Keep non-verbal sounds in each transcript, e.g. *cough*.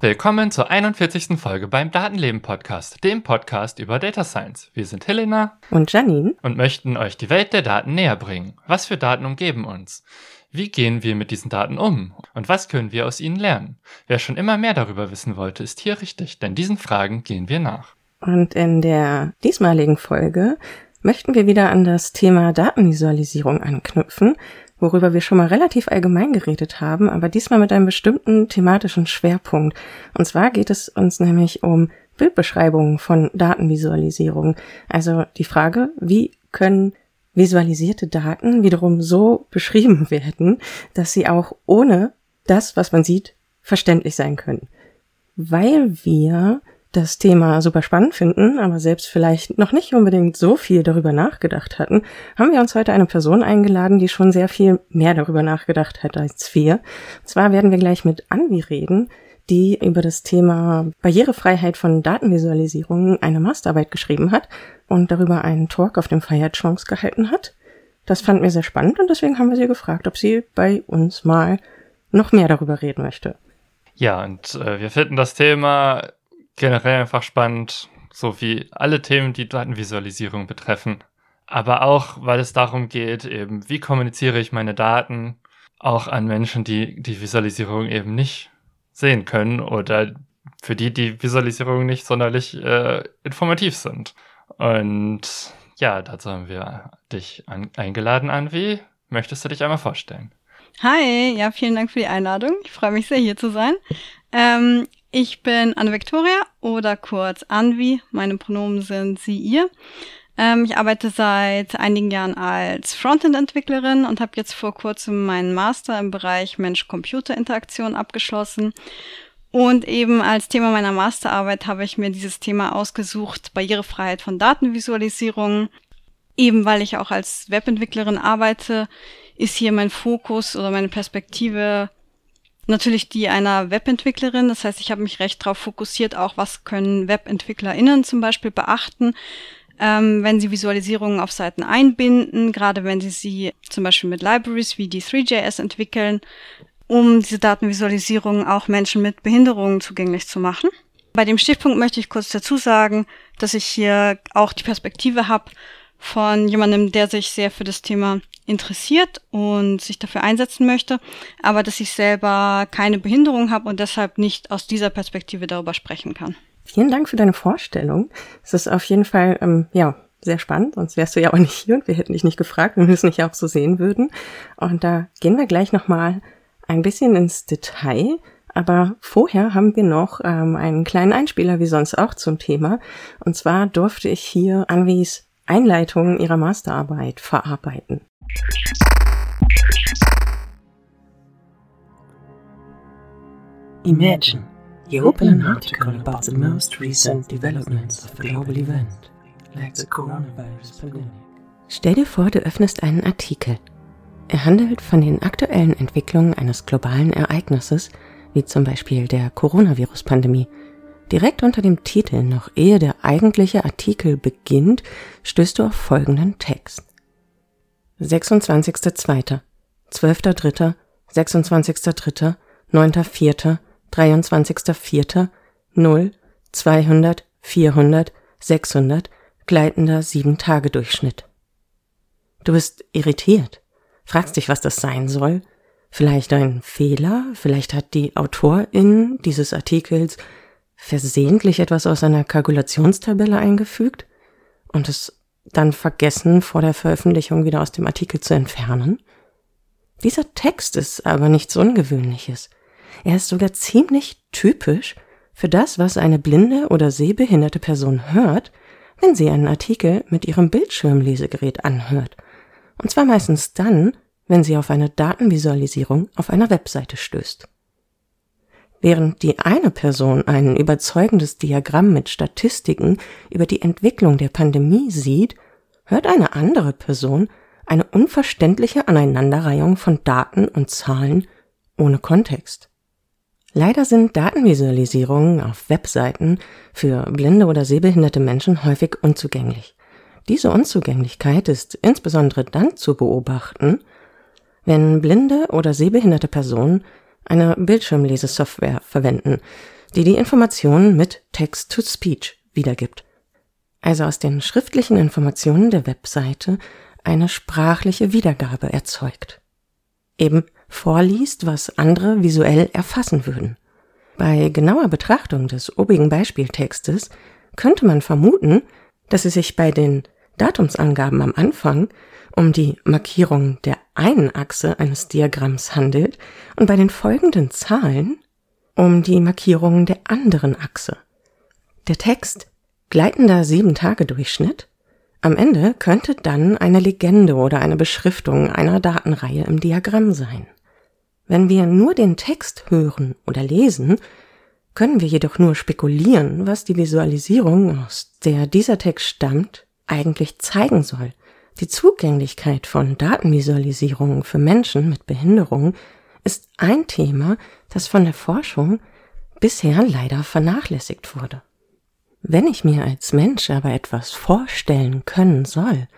Willkommen zur 41. Folge beim Datenleben Podcast, dem Podcast über Data Science. Wir sind Helena und Janine und möchten euch die Welt der Daten näher bringen. Was für Daten umgeben uns? Wie gehen wir mit diesen Daten um? Und was können wir aus ihnen lernen? Wer schon immer mehr darüber wissen wollte, ist hier richtig, denn diesen Fragen gehen wir nach. Und in der diesmaligen Folge möchten wir wieder an das Thema Datenvisualisierung anknüpfen, worüber wir schon mal relativ allgemein geredet haben, aber diesmal mit einem bestimmten thematischen Schwerpunkt. Und zwar geht es uns nämlich um Bildbeschreibungen von Datenvisualisierung. Also die Frage, wie können visualisierte Daten wiederum so beschrieben *laughs* werden, dass sie auch ohne das, was man sieht, verständlich sein können. Weil wir das Thema super spannend finden, aber selbst vielleicht noch nicht unbedingt so viel darüber nachgedacht hatten, haben wir uns heute eine Person eingeladen, die schon sehr viel mehr darüber nachgedacht hat als wir. Und zwar werden wir gleich mit Anvi reden, die über das Thema Barrierefreiheit von Datenvisualisierung eine Masterarbeit geschrieben hat und darüber einen Talk auf dem Fire Chance gehalten hat. Das fanden wir sehr spannend und deswegen haben wir sie gefragt, ob sie bei uns mal noch mehr darüber reden möchte. Ja, und äh, wir finden das Thema generell einfach spannend, so wie alle Themen, die Datenvisualisierung betreffen. Aber auch, weil es darum geht, eben, wie kommuniziere ich meine Daten auch an Menschen, die die Visualisierung eben nicht sehen können oder für die die Visualisierungen nicht sonderlich äh, informativ sind. Und ja, dazu haben wir dich an, eingeladen, Anvi. Möchtest du dich einmal vorstellen? Hi, ja, vielen Dank für die Einladung. Ich freue mich sehr, hier zu sein. Ähm, ich bin Anne Victoria oder kurz Anvi. Meine Pronomen sind sie, ihr. Ähm, ich arbeite seit einigen Jahren als Frontend-Entwicklerin und habe jetzt vor kurzem meinen Master im Bereich Mensch-Computer-Interaktion abgeschlossen. Und eben als Thema meiner Masterarbeit habe ich mir dieses Thema ausgesucht, Barrierefreiheit von Datenvisualisierung. Eben weil ich auch als Webentwicklerin arbeite, ist hier mein Fokus oder meine Perspektive natürlich die einer Webentwicklerin. Das heißt, ich habe mich recht darauf fokussiert, auch was können WebentwicklerInnen zum Beispiel beachten, ähm, wenn sie Visualisierungen auf Seiten einbinden, gerade wenn sie sie zum Beispiel mit Libraries wie D3JS entwickeln, um diese Datenvisualisierung auch Menschen mit Behinderungen zugänglich zu machen. Bei dem Stichpunkt möchte ich kurz dazu sagen, dass ich hier auch die Perspektive habe von jemandem, der sich sehr für das Thema interessiert und sich dafür einsetzen möchte, aber dass ich selber keine Behinderung habe und deshalb nicht aus dieser Perspektive darüber sprechen kann. Vielen Dank für deine Vorstellung. Es ist auf jeden Fall, ähm, ja, sehr spannend, sonst wärst du ja auch nicht hier und wir hätten dich nicht gefragt, wenn wir es nicht auch so sehen würden. Und da gehen wir gleich nochmal ein bisschen ins Detail. Aber vorher haben wir noch ähm, einen kleinen Einspieler, wie sonst auch zum Thema. Und zwar durfte ich hier Anvis Einleitung ihrer Masterarbeit verarbeiten. Imagine You open an article about the most recent developments of a global event, like the coronavirus pandemic. Stell dir vor, du öffnest einen Artikel. Er handelt von den aktuellen Entwicklungen eines globalen Ereignisses, wie zum Beispiel der Coronavirus-Pandemie. Direkt unter dem Titel, noch ehe der eigentliche Artikel beginnt, stößt du auf folgenden Text. 26.02., 12.03., 26.03., 9.04., 23.04. 0, 200, 400, 600, gleitender 7-Tage-Durchschnitt. Du bist irritiert, fragst dich, was das sein soll. Vielleicht ein Fehler, vielleicht hat die Autorin dieses Artikels versehentlich etwas aus einer Kalkulationstabelle eingefügt und es dann vergessen, vor der Veröffentlichung wieder aus dem Artikel zu entfernen. Dieser Text ist aber nichts Ungewöhnliches. Er ist sogar ziemlich typisch für das, was eine blinde oder sehbehinderte Person hört, wenn sie einen Artikel mit ihrem Bildschirmlesegerät anhört. Und zwar meistens dann, wenn sie auf eine Datenvisualisierung auf einer Webseite stößt. Während die eine Person ein überzeugendes Diagramm mit Statistiken über die Entwicklung der Pandemie sieht, hört eine andere Person eine unverständliche Aneinanderreihung von Daten und Zahlen ohne Kontext. Leider sind Datenvisualisierungen auf Webseiten für blinde oder sehbehinderte Menschen häufig unzugänglich. Diese Unzugänglichkeit ist insbesondere dann zu beobachten, wenn blinde oder sehbehinderte Personen eine Bildschirmlesesoftware verwenden, die die Informationen mit Text-to-Speech wiedergibt. Also aus den schriftlichen Informationen der Webseite eine sprachliche Wiedergabe erzeugt. Eben vorliest, was andere visuell erfassen würden. Bei genauer Betrachtung des obigen Beispieltextes könnte man vermuten, dass es sich bei den Datumsangaben am Anfang um die Markierung der einen Achse eines Diagramms handelt und bei den folgenden Zahlen um die Markierungen der anderen Achse. Der Text gleitender Sieben-Tage-Durchschnitt am Ende könnte dann eine Legende oder eine Beschriftung einer Datenreihe im Diagramm sein. Wenn wir nur den Text hören oder lesen, können wir jedoch nur spekulieren, was die Visualisierung, aus der dieser Text stammt, eigentlich zeigen soll. Die Zugänglichkeit von Datenvisualisierungen für Menschen mit Behinderung ist ein Thema, das von der Forschung bisher leider vernachlässigt wurde. Wenn ich mir als Mensch aber etwas vorstellen können soll,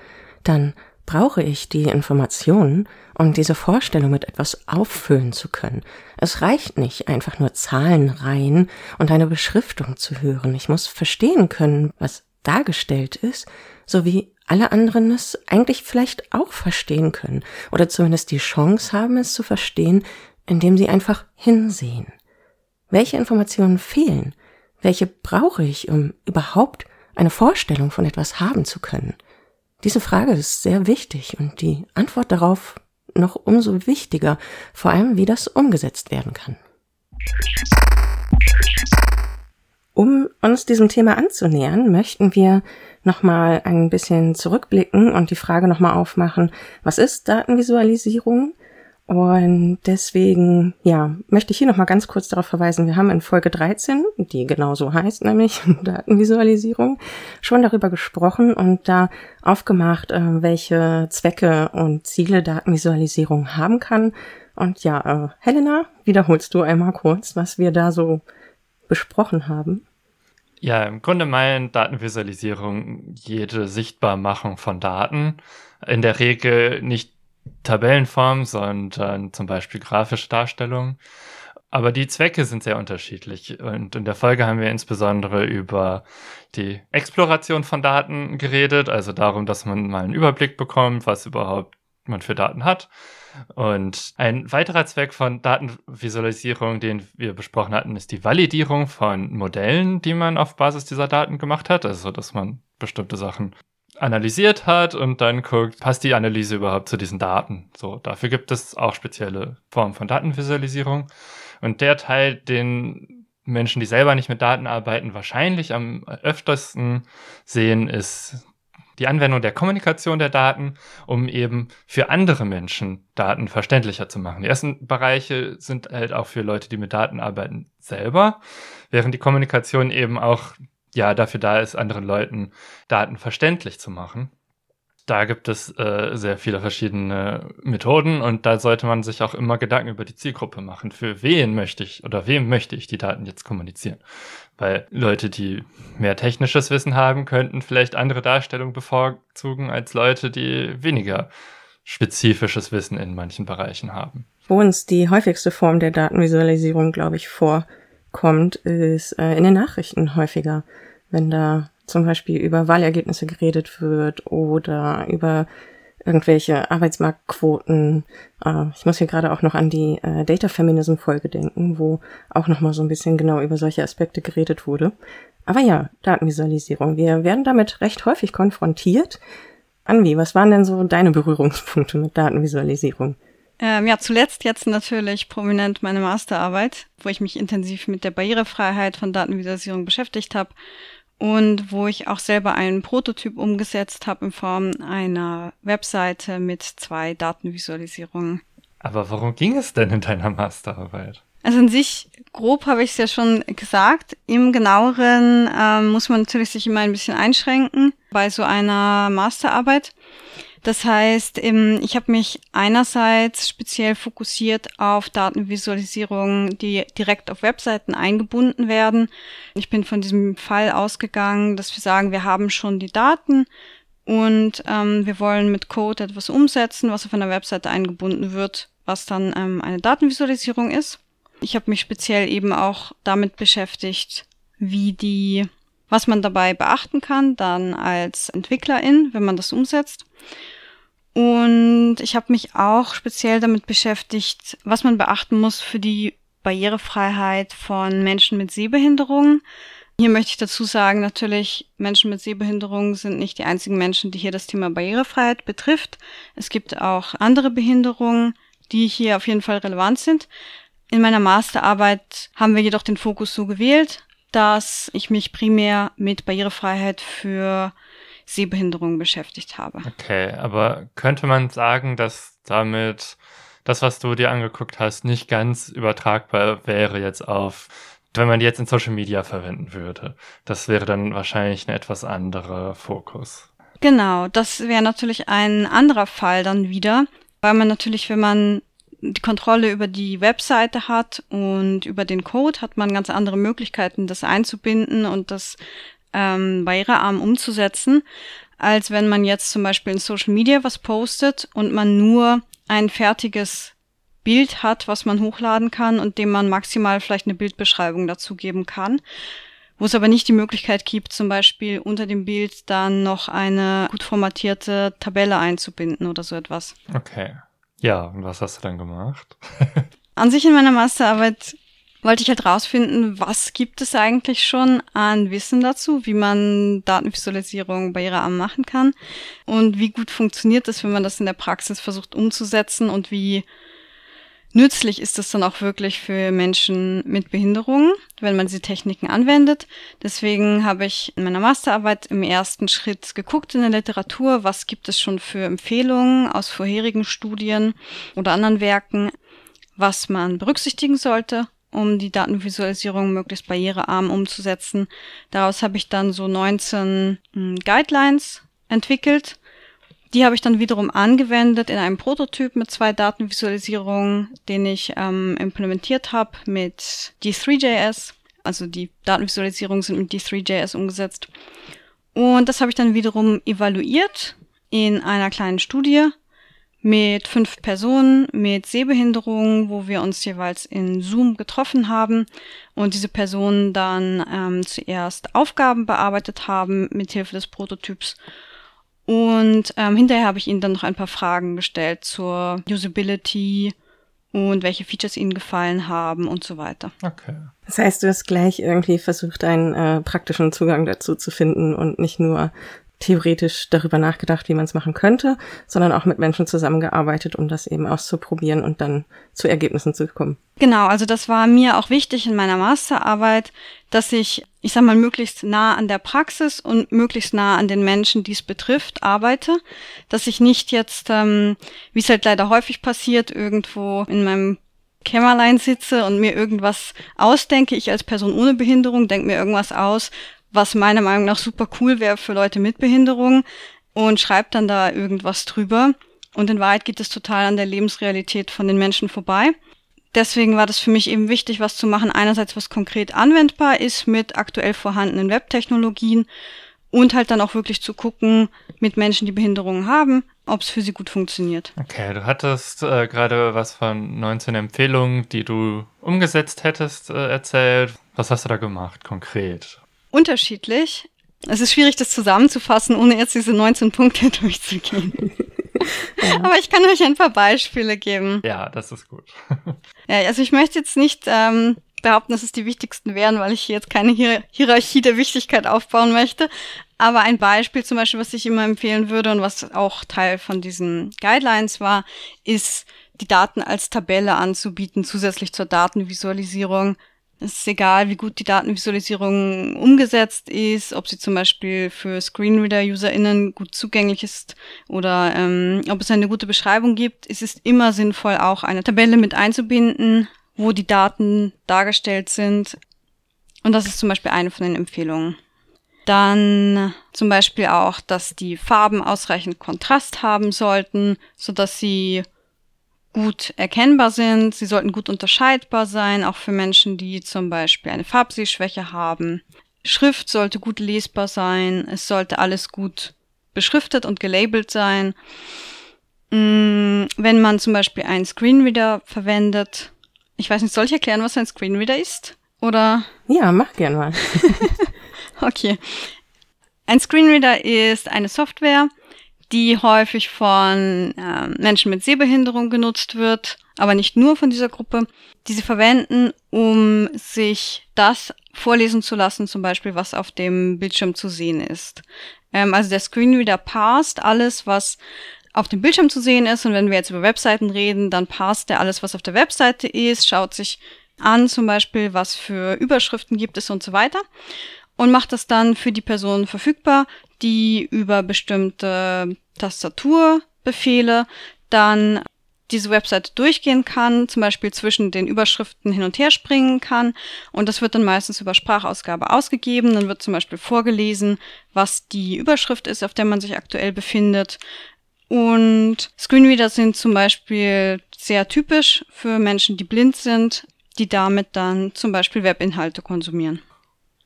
dann brauche ich die Informationen, um diese Vorstellung mit etwas auffüllen zu können. Es reicht nicht, einfach nur Zahlenreihen und eine Beschriftung zu hören. Ich muss verstehen können, was dargestellt ist, so wie alle anderen es eigentlich vielleicht auch verstehen können oder zumindest die Chance haben, es zu verstehen, indem sie einfach hinsehen. Welche Informationen fehlen? Welche brauche ich, um überhaupt eine Vorstellung von etwas haben zu können? Diese Frage ist sehr wichtig und die Antwort darauf noch umso wichtiger, vor allem wie das umgesetzt werden kann. Um uns diesem Thema anzunähern, möchten wir nochmal ein bisschen zurückblicken und die Frage nochmal aufmachen, was ist Datenvisualisierung? Und deswegen, ja, möchte ich hier nochmal ganz kurz darauf verweisen, wir haben in Folge 13, die genauso heißt, nämlich *laughs* Datenvisualisierung, schon darüber gesprochen und da aufgemacht, äh, welche Zwecke und Ziele Datenvisualisierung haben kann. Und ja, äh, Helena, wiederholst du einmal kurz, was wir da so besprochen haben? Ja, im Grunde meint Datenvisualisierung jede Sichtbarmachung von Daten. In der Regel nicht Tabellenform, sondern zum Beispiel grafische Darstellungen. Aber die Zwecke sind sehr unterschiedlich. Und in der Folge haben wir insbesondere über die Exploration von Daten geredet, also darum, dass man mal einen Überblick bekommt, was überhaupt man für Daten hat. Und ein weiterer Zweck von Datenvisualisierung, den wir besprochen hatten, ist die Validierung von Modellen, die man auf Basis dieser Daten gemacht hat. Also, dass man bestimmte Sachen analysiert hat und dann guckt, passt die Analyse überhaupt zu diesen Daten. So, dafür gibt es auch spezielle Formen von Datenvisualisierung. Und der Teil, den Menschen, die selber nicht mit Daten arbeiten, wahrscheinlich am öftersten sehen, ist die Anwendung der Kommunikation der Daten, um eben für andere Menschen Daten verständlicher zu machen. Die ersten Bereiche sind halt auch für Leute, die mit Daten arbeiten, selber, während die Kommunikation eben auch ja dafür da ist, anderen Leuten Daten verständlich zu machen. Da gibt es äh, sehr viele verschiedene Methoden und da sollte man sich auch immer Gedanken über die Zielgruppe machen. Für wen möchte ich oder wem möchte ich die Daten jetzt kommunizieren? Weil Leute, die mehr technisches Wissen haben, könnten vielleicht andere Darstellungen bevorzugen als Leute, die weniger spezifisches Wissen in manchen Bereichen haben. Wo uns die häufigste Form der Datenvisualisierung, glaube ich, vorkommt, ist äh, in den Nachrichten häufiger wenn da zum Beispiel über Wahlergebnisse geredet wird oder über irgendwelche Arbeitsmarktquoten. Äh, ich muss hier gerade auch noch an die äh, Data Feminism Folge denken, wo auch noch mal so ein bisschen genau über solche Aspekte geredet wurde. Aber ja, Datenvisualisierung. Wir werden damit recht häufig konfrontiert. Anvi, was waren denn so deine Berührungspunkte mit Datenvisualisierung? Ähm, ja, zuletzt jetzt natürlich prominent meine Masterarbeit, wo ich mich intensiv mit der Barrierefreiheit von Datenvisualisierung beschäftigt habe und wo ich auch selber einen Prototyp umgesetzt habe in Form einer Webseite mit zwei Datenvisualisierungen. Aber warum ging es denn in deiner Masterarbeit? Also in sich, grob habe ich es ja schon gesagt. Im genaueren ähm, muss man natürlich sich immer ein bisschen einschränken bei so einer Masterarbeit. Das heißt, ich habe mich einerseits speziell fokussiert auf Datenvisualisierungen, die direkt auf Webseiten eingebunden werden. Ich bin von diesem Fall ausgegangen, dass wir sagen, wir haben schon die Daten und ähm, wir wollen mit Code etwas umsetzen, was auf einer Webseite eingebunden wird, was dann ähm, eine Datenvisualisierung ist. Ich habe mich speziell eben auch damit beschäftigt, wie die, was man dabei beachten kann, dann als Entwicklerin, wenn man das umsetzt. Und ich habe mich auch speziell damit beschäftigt, was man beachten muss für die Barrierefreiheit von Menschen mit Sehbehinderungen. Hier möchte ich dazu sagen, natürlich, Menschen mit Sehbehinderungen sind nicht die einzigen Menschen, die hier das Thema Barrierefreiheit betrifft. Es gibt auch andere Behinderungen, die hier auf jeden Fall relevant sind. In meiner Masterarbeit haben wir jedoch den Fokus so gewählt, dass ich mich primär mit Barrierefreiheit für Sehbehinderungen beschäftigt habe. Okay, aber könnte man sagen, dass damit das, was du dir angeguckt hast, nicht ganz übertragbar wäre jetzt auf, wenn man die jetzt in Social Media verwenden würde? Das wäre dann wahrscheinlich ein etwas anderer Fokus. Genau, das wäre natürlich ein anderer Fall dann wieder, weil man natürlich, wenn man die Kontrolle über die Webseite hat und über den Code hat man ganz andere Möglichkeiten, das einzubinden und das ähm, barrierearm umzusetzen, als wenn man jetzt zum Beispiel in Social Media was postet und man nur ein fertiges Bild hat, was man hochladen kann und dem man maximal vielleicht eine Bildbeschreibung dazu geben kann. Wo es aber nicht die Möglichkeit gibt, zum Beispiel unter dem Bild dann noch eine gut formatierte Tabelle einzubinden oder so etwas. Okay. Ja, und was hast du dann gemacht? *laughs* An sich in meiner Masterarbeit wollte ich halt rausfinden, was gibt es eigentlich schon an Wissen dazu, wie man Datenvisualisierung barrierearm machen kann und wie gut funktioniert das, wenn man das in der Praxis versucht umzusetzen und wie nützlich ist das dann auch wirklich für Menschen mit Behinderungen, wenn man diese Techniken anwendet. Deswegen habe ich in meiner Masterarbeit im ersten Schritt geguckt in der Literatur, was gibt es schon für Empfehlungen aus vorherigen Studien oder anderen Werken, was man berücksichtigen sollte, um die Datenvisualisierung möglichst barrierearm umzusetzen. Daraus habe ich dann so 19 hm, Guidelines entwickelt die habe ich dann wiederum angewendet in einem Prototyp mit zwei Datenvisualisierungen, den ich ähm, implementiert habe mit D3JS. Also die Datenvisualisierungen sind mit D3JS umgesetzt. Und das habe ich dann wiederum evaluiert in einer kleinen Studie mit fünf Personen mit Sehbehinderung, wo wir uns jeweils in Zoom getroffen haben und diese Personen dann ähm, zuerst Aufgaben bearbeitet haben mit Hilfe des Prototyps und ähm, hinterher habe ich ihnen dann noch ein paar Fragen gestellt zur Usability und welche Features ihnen gefallen haben und so weiter. Okay. Das heißt, du hast gleich irgendwie versucht, einen äh, praktischen Zugang dazu zu finden und nicht nur theoretisch darüber nachgedacht, wie man es machen könnte, sondern auch mit Menschen zusammengearbeitet, um das eben auszuprobieren und dann zu Ergebnissen zu kommen. Genau, also das war mir auch wichtig in meiner Masterarbeit, dass ich, ich sag mal, möglichst nah an der Praxis und möglichst nah an den Menschen, die es betrifft, arbeite. Dass ich nicht jetzt, ähm, wie es halt leider häufig passiert, irgendwo in meinem Kämmerlein sitze und mir irgendwas ausdenke. Ich als Person ohne Behinderung denke mir irgendwas aus, was meiner Meinung nach super cool wäre für Leute mit Behinderung und schreibt dann da irgendwas drüber. Und in Wahrheit geht es total an der Lebensrealität von den Menschen vorbei. Deswegen war das für mich eben wichtig, was zu machen. Einerseits, was konkret anwendbar ist mit aktuell vorhandenen Webtechnologien und halt dann auch wirklich zu gucken mit Menschen, die Behinderungen haben, ob es für sie gut funktioniert. Okay, du hattest äh, gerade was von 19 Empfehlungen, die du umgesetzt hättest, äh, erzählt. Was hast du da gemacht konkret? Unterschiedlich. Es ist schwierig, das zusammenzufassen, ohne jetzt diese 19 Punkte *laughs* durchzugehen. ja. Aber ich kann euch ein paar Beispiele geben. Ja, das ist gut. *laughs* ja, also ich möchte jetzt nicht ähm, behaupten, dass es die wichtigsten wären, weil ich hier jetzt keine Hier Hierarchie der Wichtigkeit aufbauen möchte. Aber ein Beispiel zum Beispiel, was ich immer empfehlen würde und was auch Teil von diesen Guidelines war, ist die Daten als Tabelle anzubieten, zusätzlich zur Datenvisualisierung. Es ist egal, wie gut die Datenvisualisierung umgesetzt ist, ob sie zum Beispiel für Screenreader-UserInnen gut zugänglich ist oder ähm, ob es eine gute Beschreibung gibt. Es ist immer sinnvoll, auch eine Tabelle mit einzubinden, wo die Daten dargestellt sind. Und das ist zum Beispiel eine von den Empfehlungen. Dann zum Beispiel auch, dass die Farben ausreichend Kontrast haben sollten, so dass sie gut erkennbar sind. Sie sollten gut unterscheidbar sein, auch für Menschen, die zum Beispiel eine Farbsehschwäche haben. Schrift sollte gut lesbar sein. Es sollte alles gut beschriftet und gelabelt sein. Mm, wenn man zum Beispiel einen Screenreader verwendet, ich weiß nicht, soll ich erklären, was ein Screenreader ist? Oder? Ja, mach gern mal. *laughs* Okay. Ein Screenreader ist eine Software, die häufig von äh, Menschen mit Sehbehinderung genutzt wird, aber nicht nur von dieser Gruppe, die sie verwenden, um sich das vorlesen zu lassen, zum Beispiel was auf dem Bildschirm zu sehen ist. Ähm, also der Screenreader passt alles, was auf dem Bildschirm zu sehen ist. Und wenn wir jetzt über Webseiten reden, dann passt er alles, was auf der Webseite ist, schaut sich an, zum Beispiel, was für Überschriften gibt es und so weiter und macht das dann für die Person verfügbar, die über bestimmte Tastaturbefehle dann diese Webseite durchgehen kann, zum Beispiel zwischen den Überschriften hin und her springen kann. Und das wird dann meistens über Sprachausgabe ausgegeben. Dann wird zum Beispiel vorgelesen, was die Überschrift ist, auf der man sich aktuell befindet. Und Screenreader sind zum Beispiel sehr typisch für Menschen, die blind sind, die damit dann zum Beispiel Webinhalte konsumieren.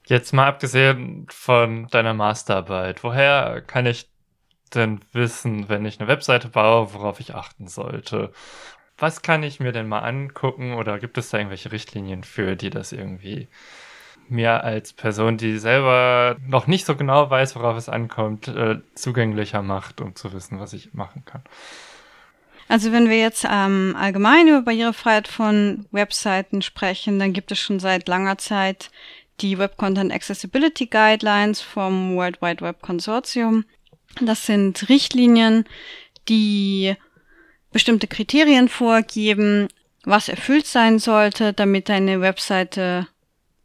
Jetzt mal abgesehen von deiner Masterarbeit, woher kann ich denn wissen, wenn ich eine Webseite baue, worauf ich achten sollte? Was kann ich mir denn mal angucken oder gibt es da irgendwelche Richtlinien für, die das irgendwie mir als Person, die selber noch nicht so genau weiß, worauf es ankommt, äh, zugänglicher macht, um zu wissen, was ich machen kann? Also wenn wir jetzt ähm, allgemein über Barrierefreiheit von Webseiten sprechen, dann gibt es schon seit langer Zeit die Web Content Accessibility Guidelines vom World Wide Web Consortium. Das sind Richtlinien, die bestimmte Kriterien vorgeben, was erfüllt sein sollte, damit eine Webseite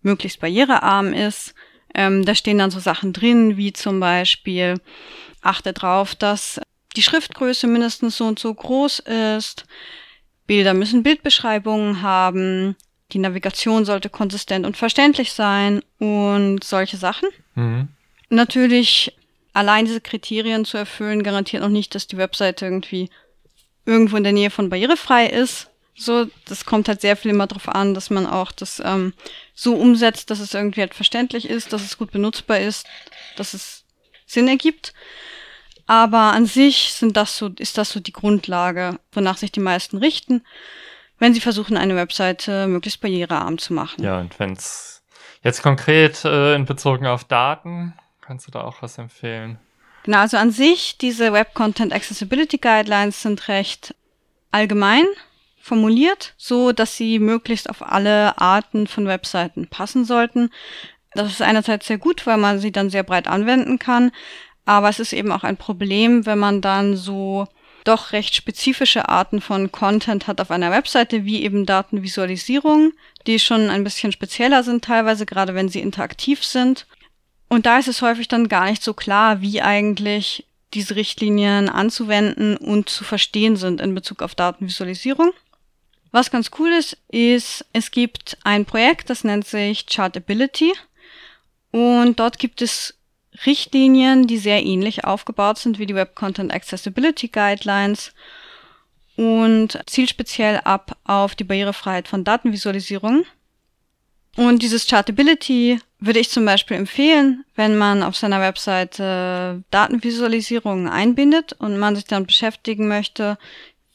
möglichst barrierearm ist. Ähm, da stehen dann so Sachen drin, wie zum Beispiel achte darauf, dass die Schriftgröße mindestens so und so groß ist. Bilder müssen Bildbeschreibungen haben. Die Navigation sollte konsistent und verständlich sein und solche Sachen. Mhm. Natürlich, allein diese Kriterien zu erfüllen, garantiert noch nicht, dass die Webseite irgendwie irgendwo in der Nähe von barrierefrei ist. So, das kommt halt sehr viel immer darauf an, dass man auch das ähm, so umsetzt, dass es irgendwie halt verständlich ist, dass es gut benutzbar ist, dass es Sinn ergibt. Aber an sich sind das so, ist das so die Grundlage, wonach sich die meisten richten wenn sie versuchen, eine Webseite möglichst barrierearm zu machen. Ja, und wenn es jetzt konkret äh, in Bezug auf Daten, kannst du da auch was empfehlen? Genau, also an sich, diese Web Content Accessibility Guidelines sind recht allgemein formuliert, so dass sie möglichst auf alle Arten von Webseiten passen sollten. Das ist einerseits sehr gut, weil man sie dann sehr breit anwenden kann, aber es ist eben auch ein Problem, wenn man dann so doch recht spezifische Arten von Content hat auf einer Webseite, wie eben Datenvisualisierung, die schon ein bisschen spezieller sind teilweise, gerade wenn sie interaktiv sind. Und da ist es häufig dann gar nicht so klar, wie eigentlich diese Richtlinien anzuwenden und zu verstehen sind in Bezug auf Datenvisualisierung. Was ganz cool ist, ist, es gibt ein Projekt, das nennt sich Chartability. Und dort gibt es Richtlinien, die sehr ähnlich aufgebaut sind wie die Web Content Accessibility Guidelines und zielt speziell ab auf die Barrierefreiheit von Datenvisualisierung. Und dieses Chartability würde ich zum Beispiel empfehlen, wenn man auf seiner Webseite Datenvisualisierungen einbindet und man sich dann beschäftigen möchte,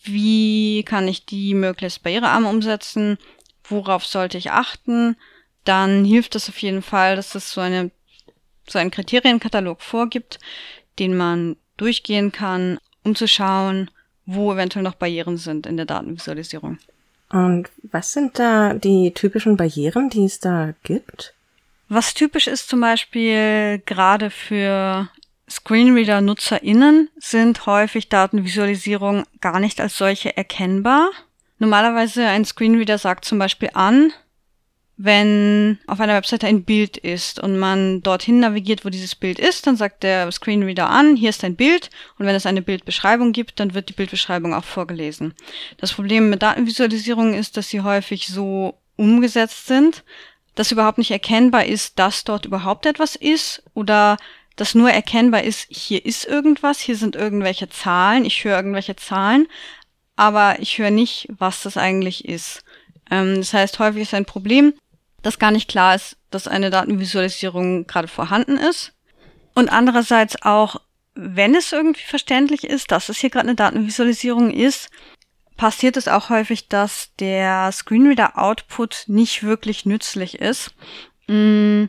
wie kann ich die möglichst barrierearm umsetzen, worauf sollte ich achten, dann hilft es auf jeden Fall, dass es so eine so einen Kriterienkatalog vorgibt, den man durchgehen kann, um zu schauen, wo eventuell noch Barrieren sind in der Datenvisualisierung. Und was sind da die typischen Barrieren, die es da gibt? Was typisch ist zum Beispiel gerade für Screenreader-NutzerInnen sind häufig Datenvisualisierungen gar nicht als solche erkennbar. Normalerweise ein Screenreader sagt zum Beispiel an, wenn auf einer Webseite ein Bild ist und man dorthin navigiert, wo dieses Bild ist, dann sagt der Screenreader an, hier ist ein Bild und wenn es eine Bildbeschreibung gibt, dann wird die Bildbeschreibung auch vorgelesen. Das Problem mit Datenvisualisierung ist, dass sie häufig so umgesetzt sind, dass überhaupt nicht erkennbar ist, dass dort überhaupt etwas ist oder dass nur erkennbar ist, hier ist irgendwas, hier sind irgendwelche Zahlen, ich höre irgendwelche Zahlen, aber ich höre nicht, was das eigentlich ist. Ähm, das heißt, häufig ist ein Problem, dass gar nicht klar ist, dass eine Datenvisualisierung gerade vorhanden ist. Und andererseits auch, wenn es irgendwie verständlich ist, dass es hier gerade eine Datenvisualisierung ist, passiert es auch häufig, dass der Screenreader-Output nicht wirklich nützlich ist. Mm,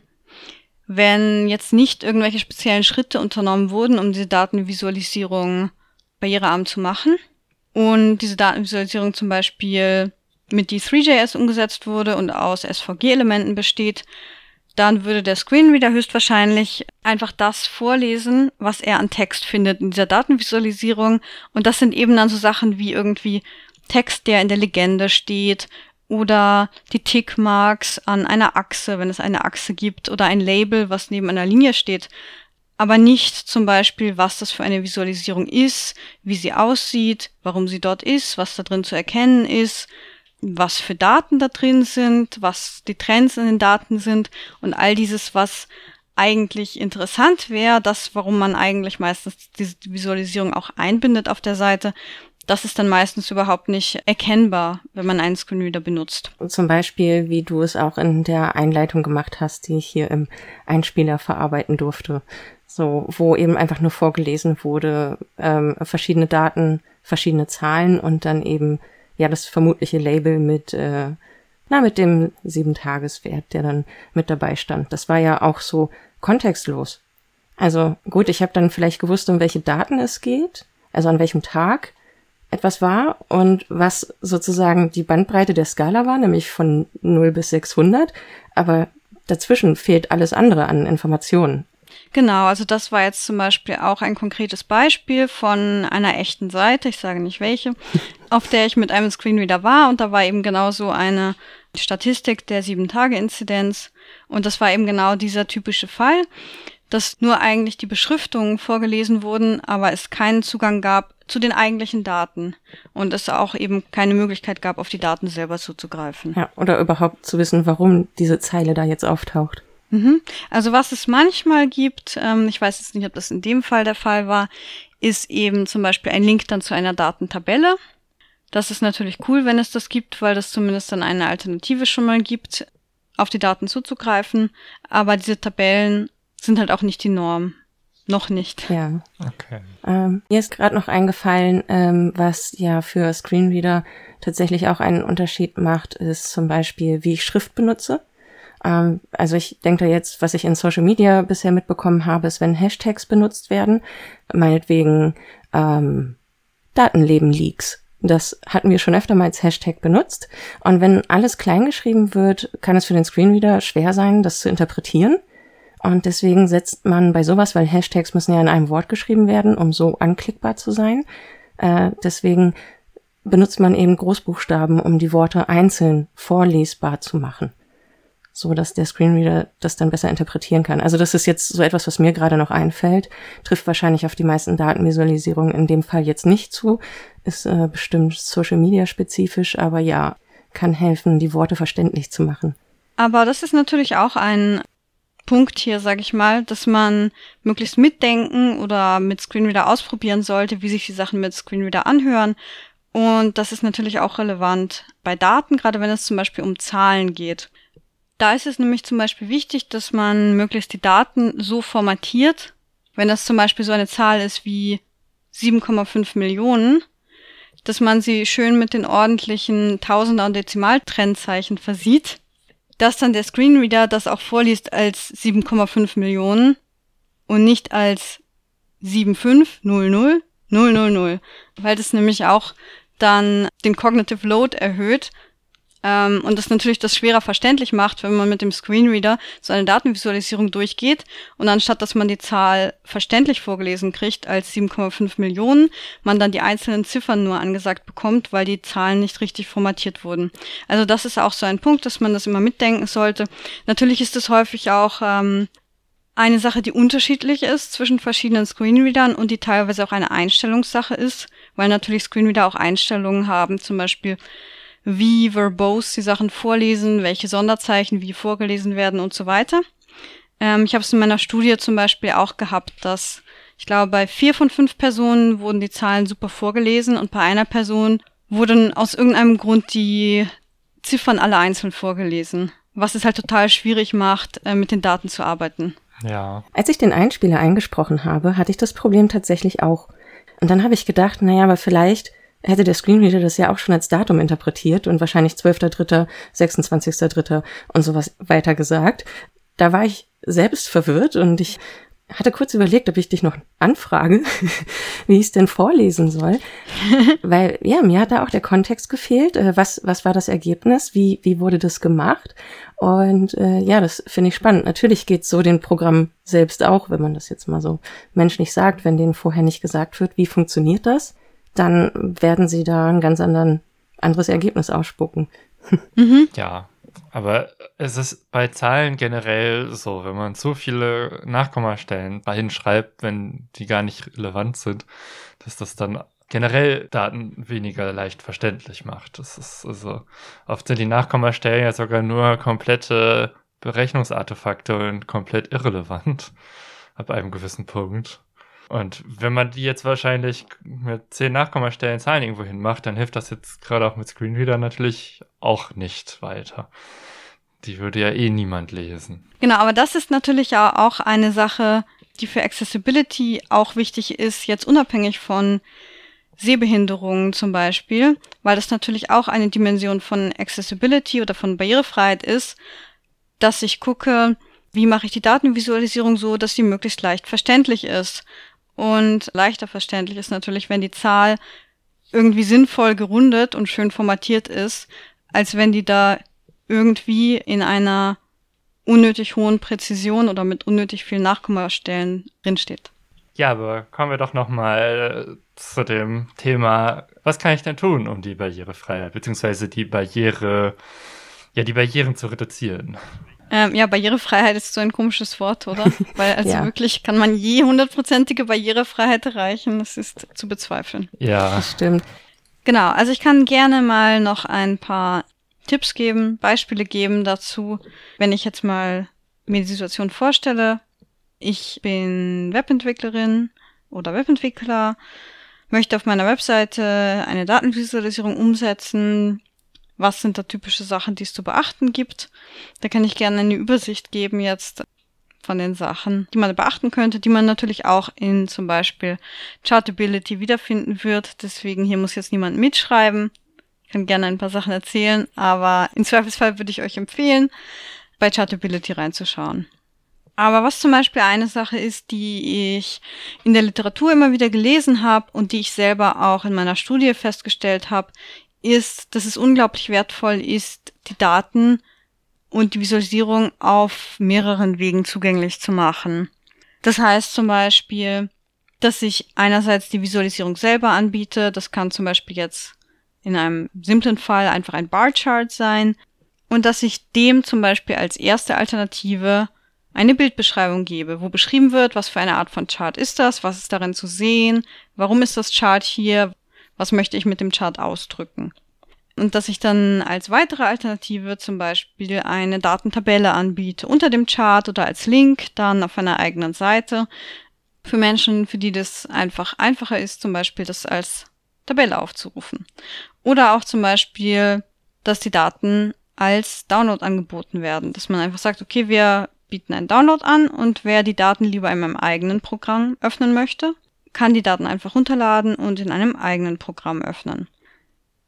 wenn jetzt nicht irgendwelche speziellen Schritte unternommen wurden, um diese Datenvisualisierung barrierearm zu machen und diese Datenvisualisierung zum Beispiel mit D3JS umgesetzt wurde und aus SVG-Elementen besteht, dann würde der Screenreader höchstwahrscheinlich einfach das vorlesen, was er an Text findet in dieser Datenvisualisierung. Und das sind eben dann so Sachen wie irgendwie Text, der in der Legende steht oder die Tickmarks an einer Achse, wenn es eine Achse gibt oder ein Label, was neben einer Linie steht. Aber nicht zum Beispiel, was das für eine Visualisierung ist, wie sie aussieht, warum sie dort ist, was da drin zu erkennen ist was für Daten da drin sind, was die Trends in den Daten sind und all dieses, was eigentlich interessant wäre, das, warum man eigentlich meistens diese Visualisierung auch einbindet auf der Seite, das ist dann meistens überhaupt nicht erkennbar, wenn man einen Screenreader benutzt. Zum Beispiel, wie du es auch in der Einleitung gemacht hast, die ich hier im Einspieler verarbeiten durfte. So, wo eben einfach nur vorgelesen wurde, ähm, verschiedene Daten, verschiedene Zahlen und dann eben ja das vermutliche Label mit, äh, na, mit dem Sieben-Tageswert, der dann mit dabei stand. Das war ja auch so kontextlos. Also gut, ich habe dann vielleicht gewusst, um welche Daten es geht, also an welchem Tag etwas war und was sozusagen die Bandbreite der Skala war, nämlich von 0 bis 600, aber dazwischen fehlt alles andere an Informationen. Genau, also das war jetzt zum Beispiel auch ein konkretes Beispiel von einer echten Seite, ich sage nicht welche, *laughs* auf der ich mit einem Screenreader war und da war eben genau so eine Statistik der Sieben-Tage-Inzidenz und das war eben genau dieser typische Fall, dass nur eigentlich die Beschriftungen vorgelesen wurden, aber es keinen Zugang gab zu den eigentlichen Daten und es auch eben keine Möglichkeit gab, auf die Daten selber zuzugreifen. Ja, oder überhaupt zu wissen, warum diese Zeile da jetzt auftaucht. Mhm. Also was es manchmal gibt, ähm, ich weiß jetzt nicht, ob das in dem Fall der Fall war, ist eben zum Beispiel ein Link dann zu einer Datentabelle. Das ist natürlich cool, wenn es das gibt, weil das zumindest dann eine Alternative schon mal gibt, auf die Daten zuzugreifen. Aber diese Tabellen sind halt auch nicht die Norm. Noch nicht. Ja. Okay. Ähm, mir ist gerade noch eingefallen, ähm, was ja für Screenreader tatsächlich auch einen Unterschied macht, ist zum Beispiel, wie ich Schrift benutze. Ähm, also ich denke jetzt, was ich in Social Media bisher mitbekommen habe, ist, wenn Hashtags benutzt werden, meinetwegen ähm, Datenleben-Leaks. Das hatten wir schon öfter mal als Hashtag benutzt. Und wenn alles kleingeschrieben wird, kann es für den Screenreader schwer sein, das zu interpretieren. Und deswegen setzt man bei sowas, weil Hashtags müssen ja in einem Wort geschrieben werden, um so anklickbar zu sein. Äh, deswegen benutzt man eben Großbuchstaben, um die Worte einzeln vorlesbar zu machen so dass der Screenreader das dann besser interpretieren kann. Also das ist jetzt so etwas, was mir gerade noch einfällt, trifft wahrscheinlich auf die meisten Datenvisualisierungen in dem Fall jetzt nicht zu, ist äh, bestimmt Social Media spezifisch, aber ja, kann helfen, die Worte verständlich zu machen. Aber das ist natürlich auch ein Punkt hier, sage ich mal, dass man möglichst mitdenken oder mit Screenreader ausprobieren sollte, wie sich die Sachen mit Screenreader anhören. Und das ist natürlich auch relevant bei Daten, gerade wenn es zum Beispiel um Zahlen geht. Da ist es nämlich zum Beispiel wichtig, dass man möglichst die Daten so formatiert, wenn das zum Beispiel so eine Zahl ist wie 7,5 Millionen, dass man sie schön mit den ordentlichen Tausender- und Dezimaltrennzeichen versieht, dass dann der Screenreader das auch vorliest als 7,5 Millionen und nicht als 7500 000, weil das nämlich auch dann den Cognitive Load erhöht ähm, und das natürlich das schwerer verständlich macht, wenn man mit dem Screenreader so eine Datenvisualisierung durchgeht und anstatt dass man die Zahl verständlich vorgelesen kriegt als 7,5 Millionen, man dann die einzelnen Ziffern nur angesagt bekommt, weil die Zahlen nicht richtig formatiert wurden. Also das ist auch so ein Punkt, dass man das immer mitdenken sollte. Natürlich ist es häufig auch ähm, eine Sache, die unterschiedlich ist zwischen verschiedenen Screenreadern und die teilweise auch eine Einstellungssache ist, weil natürlich Screenreader auch Einstellungen haben, zum Beispiel wie verbose die Sachen vorlesen, welche Sonderzeichen wie vorgelesen werden und so weiter. Ähm, ich habe es in meiner Studie zum Beispiel auch gehabt, dass ich glaube, bei vier von fünf Personen wurden die Zahlen super vorgelesen und bei einer Person wurden aus irgendeinem Grund die Ziffern alle einzeln vorgelesen, was es halt total schwierig macht, äh, mit den Daten zu arbeiten. Ja. Als ich den Einspieler eingesprochen habe, hatte ich das Problem tatsächlich auch. Und dann habe ich gedacht, naja, aber vielleicht hätte der Screenreader das ja auch schon als Datum interpretiert und wahrscheinlich 12.3., 26.3. und sowas weiter gesagt. Da war ich selbst verwirrt und ich hatte kurz überlegt, ob ich dich noch anfrage, *laughs* wie ich es denn vorlesen soll. *laughs* Weil, ja, mir hat da auch der Kontext gefehlt. Äh, was, was war das Ergebnis? Wie, wie wurde das gemacht? Und äh, ja, das finde ich spannend. Natürlich geht's so den Programm selbst auch, wenn man das jetzt mal so menschlich sagt, wenn denen vorher nicht gesagt wird, wie funktioniert das, dann werden sie da ein ganz anderen, anderes Ergebnis ausspucken. *laughs* Mhm. Ja, aber es ist bei Zahlen generell so, wenn man zu viele Nachkommastellen dahin schreibt, wenn die gar nicht relevant sind, dass das dann generell Daten weniger leicht verständlich macht. Das ist also, oft sind die Nachkommastellen ja sogar nur komplette Berechnungsartefakte und komplett irrelevant *laughs* ab einem gewissen Punkt. Und wenn man die jetzt wahrscheinlich mit zehn Nachkommastellen Zahlen irgendwo hin macht, dann hilft das jetzt gerade auch mit Screenreader natürlich auch nicht weiter. Die würde ja eh niemand lesen. Genau, aber das ist natürlich ja auch eine Sache, die für Accessibility auch wichtig ist, jetzt unabhängig von Sehbehinderungen zum Beispiel, weil das natürlich auch eine Dimension von Accessibility oder von Barrierefreiheit ist, dass ich gucke, wie mache ich die Datenvisualisierung so, dass sie möglichst leicht verständlich ist. Und leichter verständlich ist natürlich, wenn die Zahl irgendwie sinnvoll gerundet und schön formatiert ist, als wenn die da irgendwie in einer unnötig hohen Präzision oder mit unnötig vielen Nachkommastellen drinsteht. Ja, aber kommen wir doch nochmal zu dem Thema, was kann ich denn tun, um die Barrierefreiheit, beziehungsweise die Barriere, ja, die Barrieren zu reduzieren? Ähm, ja, Barrierefreiheit ist so ein komisches Wort, oder? *laughs* Weil also ja. wirklich kann man je hundertprozentige Barrierefreiheit erreichen. Das ist zu bezweifeln. Ja. Das stimmt. Genau, also ich kann gerne mal noch ein paar Tipps geben, Beispiele geben dazu, wenn ich jetzt mal mir die Situation vorstelle. Ich bin Webentwicklerin oder Webentwickler, möchte auf meiner Webseite eine Datenvisualisierung umsetzen. Was sind da typische Sachen, die es zu beachten gibt? Da kann ich gerne eine Übersicht geben jetzt von den Sachen, die man beachten könnte, die man natürlich auch in zum Beispiel Chartability wiederfinden wird. Deswegen hier muss jetzt niemand mitschreiben kann gerne ein paar Sachen erzählen, aber im Zweifelsfall würde ich euch empfehlen, bei Chartability reinzuschauen. Aber was zum Beispiel eine Sache ist, die ich in der Literatur immer wieder gelesen habe und die ich selber auch in meiner Studie festgestellt habe, ist, dass es unglaublich wertvoll ist, die Daten und die Visualisierung auf mehreren Wegen zugänglich zu machen. Das heißt zum Beispiel, dass ich einerseits die Visualisierung selber anbiete. Das kann zum Beispiel jetzt in einem simplen Fall einfach ein Barchart sein und dass ich dem zum Beispiel als erste Alternative eine Bildbeschreibung gebe, wo beschrieben wird, was für eine Art von Chart ist das, was ist darin zu sehen, warum ist das Chart hier, was möchte ich mit dem Chart ausdrücken. Und dass ich dann als weitere Alternative zum Beispiel eine Datentabelle anbiete unter dem Chart oder als Link dann auf einer eigenen Seite für Menschen, für die das einfach einfacher ist, zum Beispiel das als Tabelle aufzurufen. Oder auch zum Beispiel, dass die Daten als Download angeboten werden. Dass man einfach sagt, okay, wir bieten einen Download an und wer die Daten lieber in meinem eigenen Programm öffnen möchte, kann die Daten einfach runterladen und in einem eigenen Programm öffnen.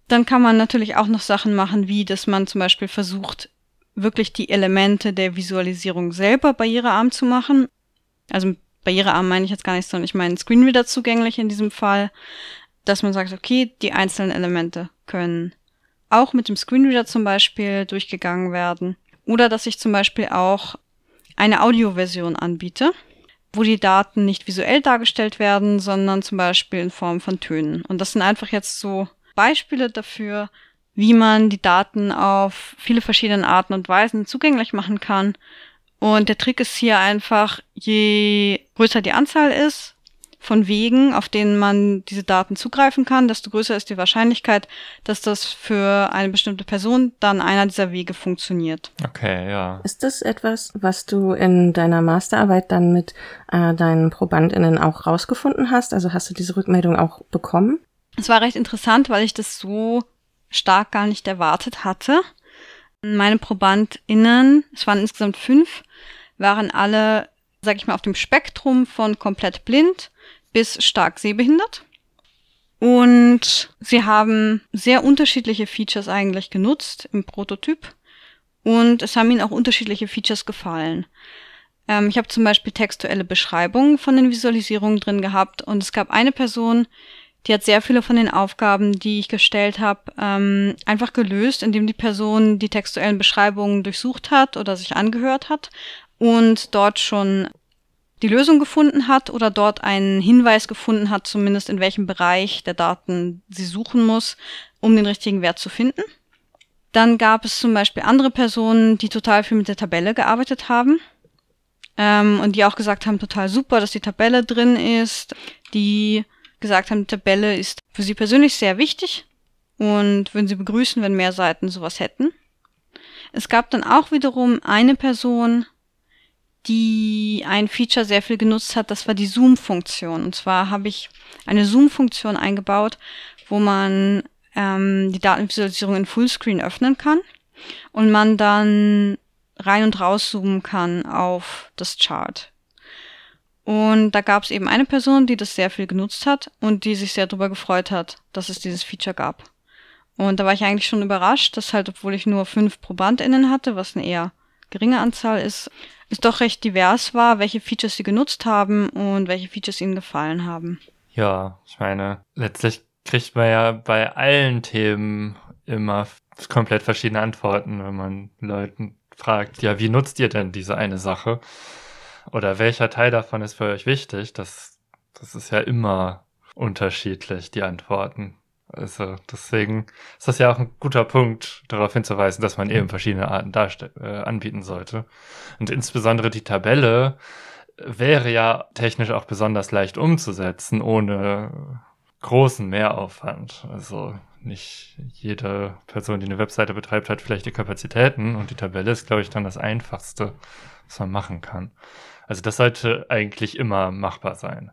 Dann kann man natürlich auch noch Sachen machen, wie dass man zum Beispiel versucht, wirklich die Elemente der Visualisierung selber barrierearm zu machen. Also barrierearm meine ich jetzt gar nicht, sondern ich meine Screenreader zugänglich in diesem Fall dass man sagt, okay, die einzelnen Elemente können auch mit dem Screenreader zum Beispiel durchgegangen werden. Oder dass ich zum Beispiel auch eine Audioversion anbiete, wo die Daten nicht visuell dargestellt werden, sondern zum Beispiel in Form von Tönen. Und das sind einfach jetzt so Beispiele dafür, wie man die Daten auf viele verschiedene Arten und Weisen zugänglich machen kann. Und der Trick ist hier einfach, je größer die Anzahl ist, von Wegen, auf denen man diese Daten zugreifen kann, desto größer ist die Wahrscheinlichkeit, dass das für eine bestimmte Person dann einer dieser Wege funktioniert. Okay, ja. Ist das etwas, was du in deiner Masterarbeit dann mit äh, deinen ProbandInnen auch rausgefunden hast? Also hast du diese Rückmeldung auch bekommen? Es war recht interessant, weil ich das so stark gar nicht erwartet hatte. Meine ProbandInnen, es waren insgesamt fünf, waren alle, sag ich mal, auf dem Spektrum von komplett blind bis stark sehbehindert. Und sie haben sehr unterschiedliche Features eigentlich genutzt im Prototyp. Und es haben ihnen auch unterschiedliche Features gefallen. Ähm, ich habe zum Beispiel textuelle Beschreibungen von den Visualisierungen drin gehabt. Und es gab eine Person, die hat sehr viele von den Aufgaben, die ich gestellt habe, ähm, einfach gelöst, indem die Person die textuellen Beschreibungen durchsucht hat oder sich angehört hat und dort schon die Lösung gefunden hat oder dort einen Hinweis gefunden hat, zumindest in welchem Bereich der Daten sie suchen muss, um den richtigen Wert zu finden. Dann gab es zum Beispiel andere Personen, die total viel mit der Tabelle gearbeitet haben ähm, und die auch gesagt haben, total super, dass die Tabelle drin ist, die gesagt haben, die Tabelle ist für sie persönlich sehr wichtig und würden sie begrüßen, wenn mehr Seiten sowas hätten. Es gab dann auch wiederum eine Person, die ein Feature sehr viel genutzt hat, das war die Zoom-Funktion. Und zwar habe ich eine Zoom-Funktion eingebaut, wo man ähm, die Datenvisualisierung in Fullscreen öffnen kann und man dann rein und raus zoomen kann auf das Chart. Und da gab es eben eine Person, die das sehr viel genutzt hat und die sich sehr darüber gefreut hat, dass es dieses Feature gab. Und da war ich eigentlich schon überrascht, dass halt, obwohl ich nur fünf ProbandInnen hatte, was eine eher geringe Anzahl ist, es doch recht divers war, welche Features sie genutzt haben und welche Features ihnen gefallen haben. Ja, ich meine, letztlich kriegt man ja bei allen Themen immer komplett verschiedene Antworten, wenn man Leuten fragt, ja, wie nutzt ihr denn diese eine Sache? Oder welcher Teil davon ist für euch wichtig? Das, das ist ja immer unterschiedlich, die Antworten. Also deswegen ist das ja auch ein guter Punkt, darauf hinzuweisen, dass man eben verschiedene Arten äh, anbieten sollte. Und insbesondere die Tabelle wäre ja technisch auch besonders leicht umzusetzen, ohne großen Mehraufwand. Also nicht jede Person, die eine Webseite betreibt, hat vielleicht die Kapazitäten und die Tabelle ist, glaube ich, dann das Einfachste, was man machen kann. Also das sollte eigentlich immer machbar sein.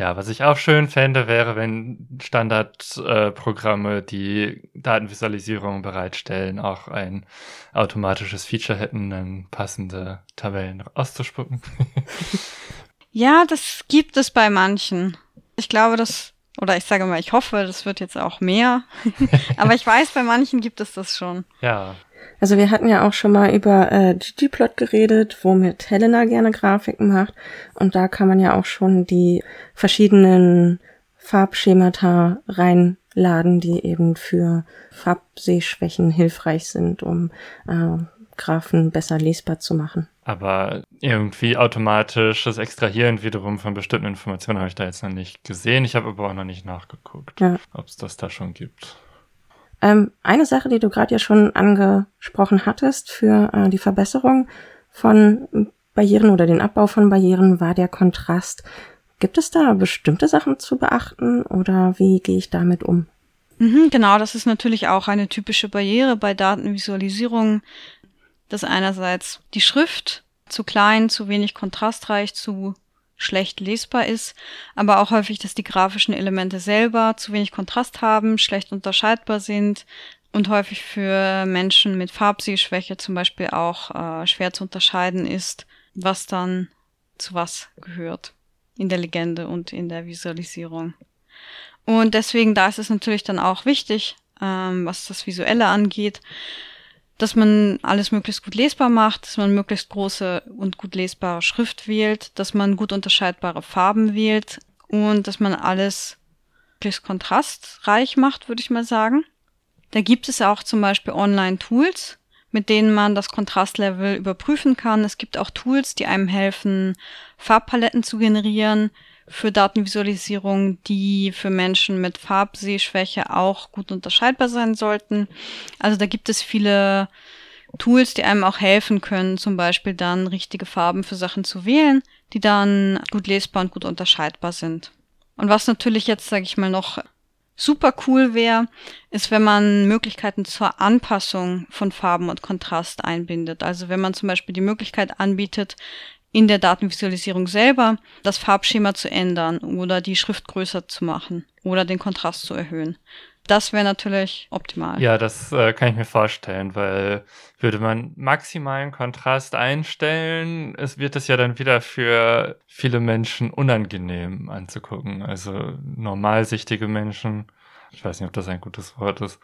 Ja, was ich auch schön fände, wäre, wenn Standardprogramme, äh, die Datenvisualisierung bereitstellen, auch ein automatisches Feature hätten, dann passende Tabellen auszuspucken. *laughs* ja, das gibt es bei manchen. Ich glaube, das, oder ich sage mal, ich hoffe, das wird jetzt auch mehr. *laughs* Aber ich weiß, bei manchen gibt es das schon. Ja, also wir hatten ja auch schon mal über äh, ggplot geredet, womit Helena gerne Grafiken macht. Und da kann man ja auch schon die verschiedenen Farbschemata reinladen, die eben für Farbsehschwächen hilfreich sind, um äh, Graphen besser lesbar zu machen. Aber irgendwie automatisches Extrahieren wiederum von bestimmten Informationen habe ich da jetzt noch nicht gesehen. Ich habe aber auch noch nicht nachgeguckt, ja. ob es das da schon gibt. Ähm, eine Sache, die du gerade ja schon angesprochen hattest für äh, die Verbesserung von Barrieren oder den Abbau von Barrieren, war der Kontrast. Gibt es da bestimmte Sachen zu beachten oder wie gehe ich damit um? Mhm, genau, das ist natürlich auch eine typische Barriere bei Datenvisualisierung, dass einerseits die Schrift zu klein, zu wenig kontrastreich, zu schlecht lesbar ist, aber auch häufig, dass die grafischen Elemente selber zu wenig Kontrast haben, schlecht unterscheidbar sind und häufig für Menschen mit Farbsehschwäche zum Beispiel auch äh, schwer zu unterscheiden ist, was dann zu was gehört in der Legende und in der Visualisierung. Und deswegen, da ist es natürlich dann auch wichtig, ähm, was das Visuelle angeht, dass man alles möglichst gut lesbar macht, dass man möglichst große und gut lesbare Schrift wählt, dass man gut unterscheidbare Farben wählt und dass man alles möglichst kontrastreich macht, würde ich mal sagen. Da gibt es auch zum Beispiel Online-Tools, mit denen man das Kontrastlevel überprüfen kann. Es gibt auch Tools, die einem helfen, Farbpaletten zu generieren, für Datenvisualisierung, die für Menschen mit Farbsehschwäche auch gut unterscheidbar sein sollten. Also da gibt es viele Tools, die einem auch helfen können, zum Beispiel dann richtige Farben für Sachen zu wählen, die dann gut lesbar und gut unterscheidbar sind. Und was natürlich jetzt, sage ich mal, noch super cool wäre, ist, wenn man Möglichkeiten zur Anpassung von Farben und Kontrast einbindet. Also wenn man zum Beispiel die Möglichkeit anbietet, in der Datenvisualisierung selber das Farbschema zu ändern oder die Schrift größer zu machen oder den Kontrast zu erhöhen. Das wäre natürlich optimal. Ja, das äh, kann ich mir vorstellen, weil würde man maximalen Kontrast einstellen, es wird es ja dann wieder für viele Menschen unangenehm anzugucken. Also normalsichtige Menschen, ich weiß nicht, ob das ein gutes Wort ist.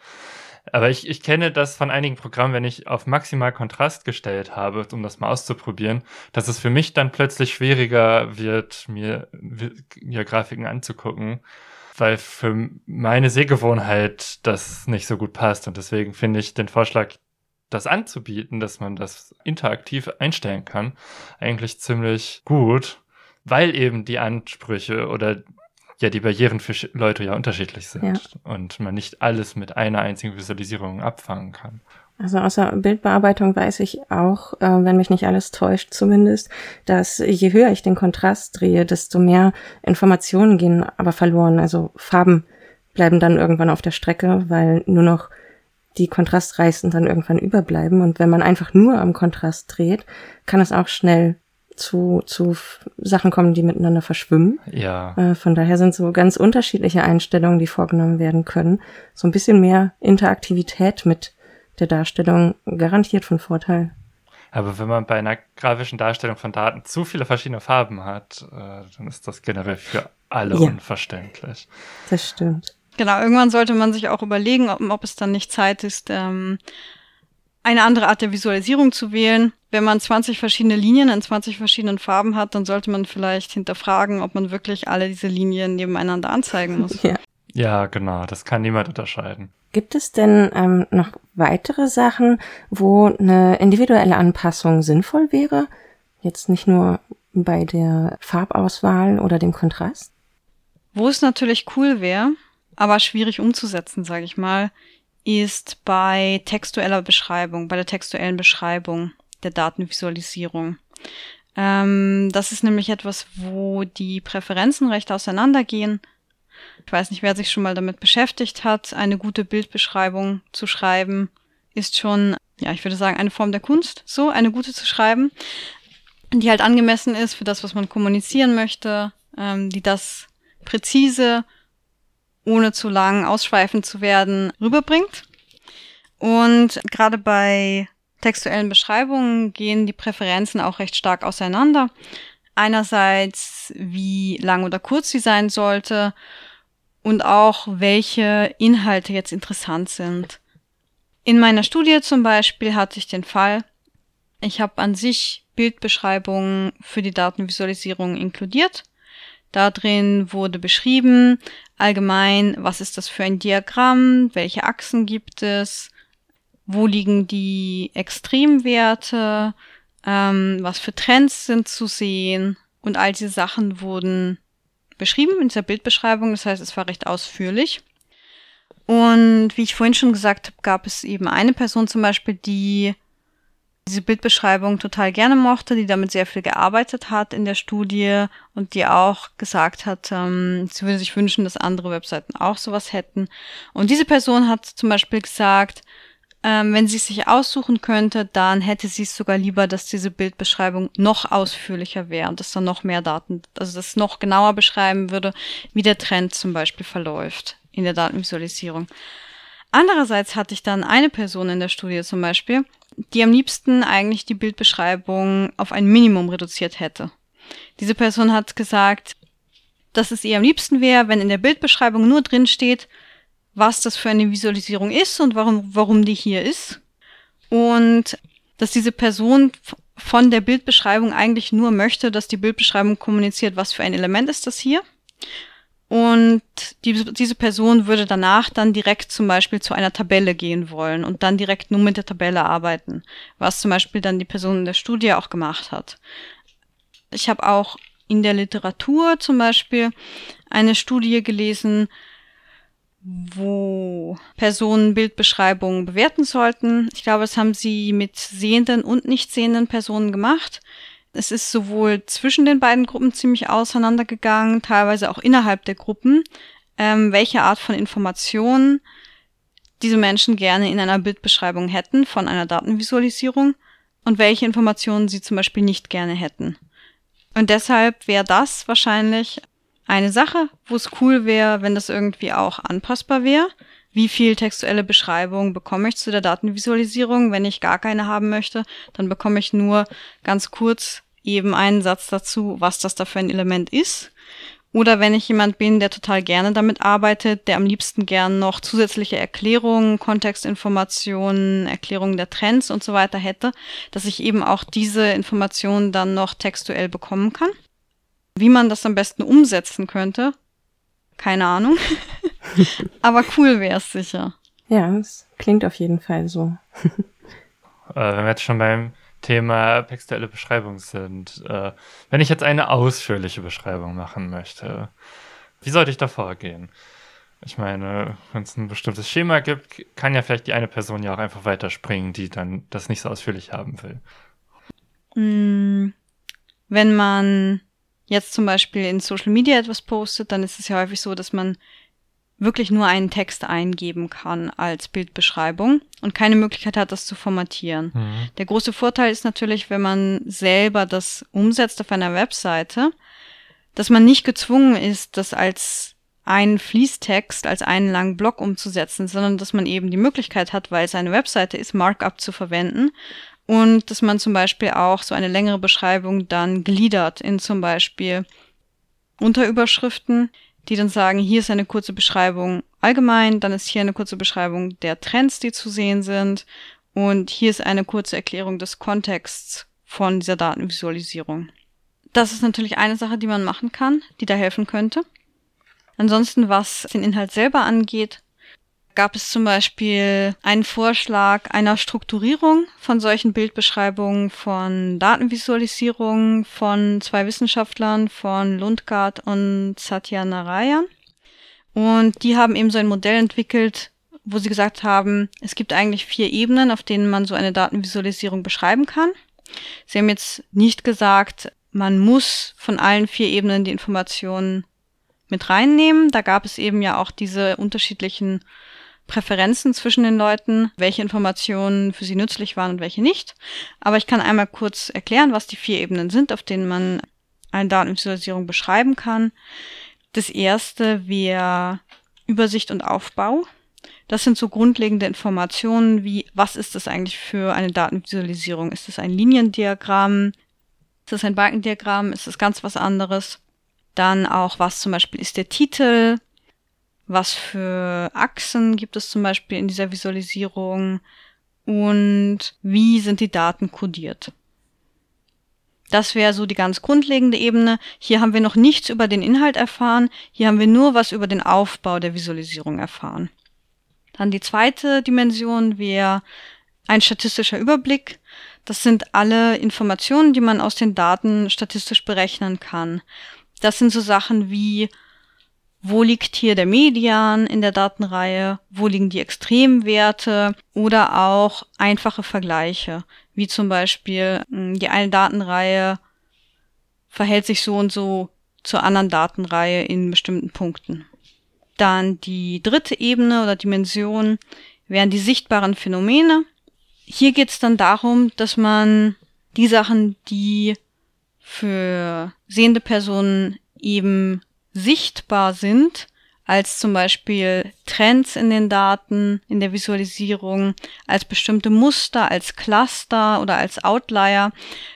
Aber ich, ich kenne das von einigen Programmen, wenn ich auf maximal Kontrast gestellt habe, um das mal auszuprobieren, dass es für mich dann plötzlich schwieriger wird, mir, mir Grafiken anzugucken weil für meine Sehgewohnheit das nicht so gut passt. Und deswegen finde ich den Vorschlag, das anzubieten, dass man das interaktiv einstellen kann, eigentlich ziemlich gut, weil eben die Ansprüche oder ja die Barrieren für Leute ja unterschiedlich sind ja. und man nicht alles mit einer einzigen Visualisierung abfangen kann. Also außer Bildbearbeitung weiß ich auch, äh, wenn mich nicht alles täuscht zumindest, dass je höher ich den Kontrast drehe, desto mehr Informationen gehen aber verloren. Also Farben bleiben dann irgendwann auf der Strecke, weil nur noch die Kontrastreichsten dann irgendwann überbleiben. Und wenn man einfach nur am Kontrast dreht, kann es auch schnell zu, zu Sachen kommen, die miteinander verschwimmen. Ja. Äh, von daher sind so ganz unterschiedliche Einstellungen, die vorgenommen werden können. So ein bisschen mehr Interaktivität mit der Darstellung garantiert von Vorteil. Aber wenn man bei einer grafischen Darstellung von Daten zu viele verschiedene Farben hat, äh, dann ist das generell für alle ja. unverständlich. Das stimmt. Genau, irgendwann sollte man sich auch überlegen, ob, ob es dann nicht Zeit ist, ähm, eine andere Art der Visualisierung zu wählen. Wenn man 20 verschiedene Linien in 20 verschiedenen Farben hat, dann sollte man vielleicht hinterfragen, ob man wirklich alle diese Linien nebeneinander anzeigen muss. *laughs* Ja. Ja, genau, das kann niemand unterscheiden. Gibt es denn ähm, noch weitere Sachen, wo eine individuelle Anpassung sinnvoll wäre? Jetzt nicht nur bei der Farbauswahl oder dem Kontrast? Wo es natürlich cool wäre, aber schwierig umzusetzen, sage ich mal, ist bei textueller Beschreibung, bei der textuellen Beschreibung der Datenvisualisierung. Ähm, das ist nämlich etwas, wo die Präferenzen recht auseinandergehen ich weiß nicht, wer sich schon mal damit beschäftigt hat, eine gute Bildbeschreibung zu schreiben, ist schon, ja, ich würde sagen, eine Form der Kunst, so eine gute zu schreiben, die halt angemessen ist für das, was man kommunizieren möchte, ähm, die das präzise, ohne zu lang ausschweifend zu werden, rüberbringt. Und gerade bei textuellen Beschreibungen gehen die Präferenzen auch recht stark auseinander. Einerseits, wie lang oder kurz sie sein sollte und auch welche Inhalte jetzt interessant sind. In meiner Studie zum Beispiel hatte ich den Fall, ich habe an sich Bildbeschreibungen für die Datenvisualisierung inkludiert. Da drin wurde beschrieben, allgemein, was ist das für ein Diagramm, welche Achsen gibt es, wo liegen die Extremwerte, ähm, was für Trends sind zu sehen und all diese Sachen wurden beschrieben in dieser Bildbeschreibung. Das heißt, es war recht ausführlich. Und wie ich vorhin schon gesagt habe, gab es eben eine Person zum Beispiel, die diese Bildbeschreibung total gerne mochte, die damit sehr viel gearbeitet hat in der Studie und die auch gesagt hat, ähm, sie würde sich wünschen, dass andere Webseiten auch sowas hätten. Und diese Person hat zum Beispiel gesagt, ähm, wenn sie es sich aussuchen könnte, dann hätte sie es sogar lieber, dass diese Bildbeschreibung noch ausführlicher wäre und dass da noch mehr Daten, also das noch genauer beschreiben würde, wie der Trend zum Beispiel verläuft in der Datenvisualisierung. Andererseits hatte ich dann eine Person in der Studie zum Beispiel, die am liebsten eigentlich die Bildbeschreibung auf ein Minimum reduziert hätte. Diese Person hat gesagt, dass es ihr am liebsten wäre, wenn in der Bildbeschreibung nur drin steht, was das für eine Visualisierung ist und warum, warum die hier ist. Und dass diese Person von der Bildbeschreibung eigentlich nur möchte, dass die Bildbeschreibung kommuniziert, was für ein Element ist das hier. Und die, diese Person würde danach dann direkt zum Beispiel zu einer Tabelle gehen wollen und dann direkt nur mit der Tabelle arbeiten, was zum Beispiel dann die Person in der Studie auch gemacht hat. Ich habe auch in der Literatur zum Beispiel eine Studie gelesen, wo Personen Bildbeschreibungen bewerten sollten. Ich glaube, das haben sie mit sehenden und nicht sehenden Personen gemacht. Es ist sowohl zwischen den beiden Gruppen ziemlich auseinandergegangen, teilweise auch innerhalb der Gruppen, ähm, welche Art von Informationen diese Menschen gerne in einer Bildbeschreibung hätten von einer Datenvisualisierung und welche Informationen sie zum Beispiel nicht gerne hätten. Und deshalb wäre das wahrscheinlich eine Sache, wo es cool wäre, wenn das irgendwie auch anpassbar wäre. Wie viel textuelle Beschreibung bekomme ich zu der Datenvisualisierung? Wenn ich gar keine haben möchte, dann bekomme ich nur ganz kurz eben einen Satz dazu, was das da für ein Element ist. Oder wenn ich jemand bin, der total gerne damit arbeitet, der am liebsten gern noch zusätzliche Erklärungen, Kontextinformationen, Erklärungen der Trends und so weiter hätte, dass ich eben auch diese Informationen dann noch textuell bekommen kann. Wie man das am besten umsetzen könnte, keine Ahnung. *laughs* Aber cool wäre es sicher. Ja, es klingt auf jeden Fall so. äh, *laughs* wenn wir jetzt schon beim Thema textuelle Beschreibung sind. Äh, wenn ich jetzt eine ausführliche Beschreibung machen möchte, wie sollte ich da vorgehen? Ich meine, wenn es ein bestimmtes Schema gibt, kann ja vielleicht die eine Person ja auch einfach weiterspringen, die dann das nicht so ausführlich haben will. Mm, wenn man jetzt zum Beispiel in Social Media etwas postet, dann ist es ja häufig so, dass man wirklich nur einen Text eingeben kann als Bildbeschreibung und keine Möglichkeit hat, das zu formatieren. Mhm. Der große Vorteil ist natürlich, wenn man selber das umsetzt auf einer Webseite, dass man nicht gezwungen ist, das als einen Fließtext, als einen langen Block umzusetzen, sondern dass man eben die Möglichkeit hat, weil es eine Webseite ist, Markup zu verwenden und dass man zum Beispiel auch so eine längere Beschreibung dann gliedert in zum Beispiel Unterüberschriften, die dann sagen, hier ist eine kurze Beschreibung allgemein, dann ist hier eine kurze Beschreibung der Trends, die zu sehen sind und hier ist eine kurze Erklärung des Kontexts von dieser Datenvisualisierung. Das ist natürlich eine Sache, die man machen kann, die da helfen könnte. Ansonsten, was den Inhalt selber angeht, gab es zum Beispiel einen Vorschlag einer Strukturierung von solchen Bildbeschreibungen von Datenvisualisierungen von zwei Wissenschaftlern, von Lundgaard und Satya Narayan. Und die haben eben so ein Modell entwickelt, wo sie gesagt haben, es gibt eigentlich vier Ebenen, auf denen man so eine Datenvisualisierung beschreiben kann. Sie haben jetzt nicht gesagt, man muss von allen vier Ebenen die Informationen mit reinnehmen. Da gab es eben ja auch diese unterschiedlichen Präferenzen zwischen den Leuten, welche Informationen für sie nützlich waren und welche nicht. Aber ich kann einmal kurz erklären, was die vier Ebenen sind, auf denen man eine Datenvisualisierung beschreiben kann. Das erste wäre Übersicht und Aufbau. Das sind so grundlegende Informationen wie, was ist das eigentlich für eine Datenvisualisierung? Ist es ein Liniendiagramm? Ist es ein Balkendiagramm? Ist es ganz was anderes? Dann auch, was zum Beispiel ist der Titel? Was für Achsen gibt es zum Beispiel in dieser Visualisierung und wie sind die Daten kodiert. Das wäre so die ganz grundlegende Ebene. Hier haben wir noch nichts über den Inhalt erfahren. Hier haben wir nur was über den Aufbau der Visualisierung erfahren. Dann die zweite Dimension wäre ein statistischer Überblick. Das sind alle Informationen, die man aus den Daten statistisch berechnen kann. Das sind so Sachen wie wo liegt hier der Median in der Datenreihe, wo liegen die Extremwerte oder auch einfache Vergleiche, wie zum Beispiel hm, die eine Datenreihe verhält sich so und so zur anderen Datenreihe in bestimmten Punkten. Dann die dritte Ebene oder Dimension wären die sichtbaren Phänomene. Hier geht es dann darum, dass man die Sachen, die für sehende Personen eben sichtbar sind, als zum Beispiel Trends in den Daten, in der Visualisierung, als bestimmte Muster, als Cluster oder als Outlier,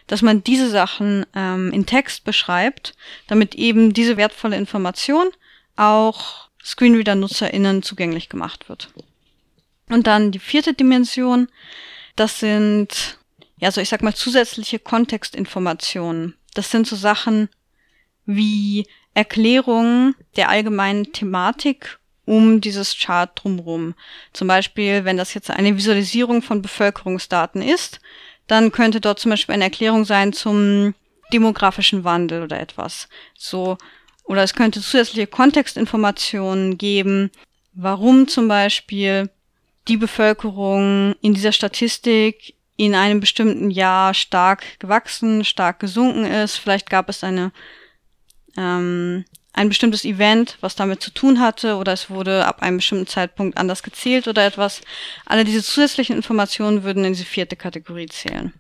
dass man diese Sachen ähm, in Text beschreibt, damit eben diese wertvolle Information auch Screenreader-NutzerInnen zugänglich gemacht wird. Und dann die vierte Dimension, das sind, ja, so ich sag mal, zusätzliche Kontextinformationen. Das sind so Sachen wie Erklärung der allgemeinen Thematik um dieses Chart drumherum. Zum Beispiel, wenn das jetzt eine Visualisierung von Bevölkerungsdaten ist, dann könnte dort zum Beispiel eine Erklärung sein zum demografischen Wandel oder etwas. So, oder es könnte zusätzliche Kontextinformationen geben, warum zum Beispiel die Bevölkerung in dieser Statistik in einem bestimmten Jahr stark gewachsen, stark gesunken ist. Vielleicht gab es eine ähm, ein bestimmtes Event, was damit zu tun hatte, oder es wurde ab einem bestimmten Zeitpunkt anders gezählt oder etwas. Alle diese zusätzlichen Informationen würden in diese vierte Kategorie zählen.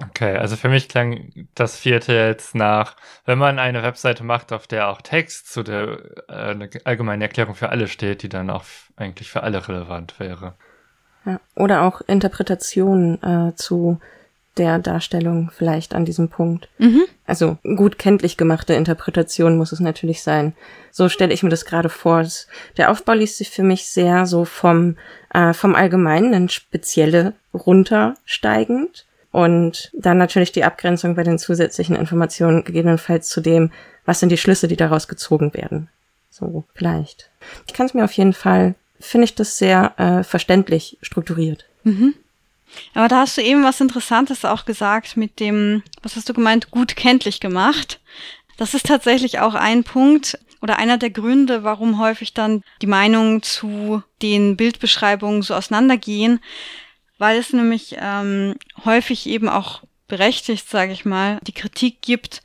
Okay, also für mich klang das vierte jetzt nach, wenn man eine Webseite macht, auf der auch Text zu der äh, eine allgemeine Erklärung für alle steht, die dann auch eigentlich für alle relevant wäre. Ja, oder auch Interpretationen äh, zu der Darstellung vielleicht an diesem Punkt. Mhm. Also gut kenntlich gemachte Interpretation muss es natürlich sein. So stelle ich mir das gerade vor. Der Aufbau liest sich für mich sehr so vom, äh, vom Allgemeinen ins Spezielle runtersteigend. Und dann natürlich die Abgrenzung bei den zusätzlichen Informationen gegebenenfalls zu dem, was sind die Schlüsse, die daraus gezogen werden. So, vielleicht. Ich kann es mir auf jeden Fall, finde ich das sehr äh, verständlich strukturiert. Mhm. Aber da hast du eben was Interessantes auch gesagt mit dem, was hast du gemeint, gut kenntlich gemacht. Das ist tatsächlich auch ein Punkt oder einer der Gründe, warum häufig dann die Meinungen zu den Bildbeschreibungen so auseinandergehen, weil es nämlich ähm, häufig eben auch berechtigt, sage ich mal, die Kritik gibt,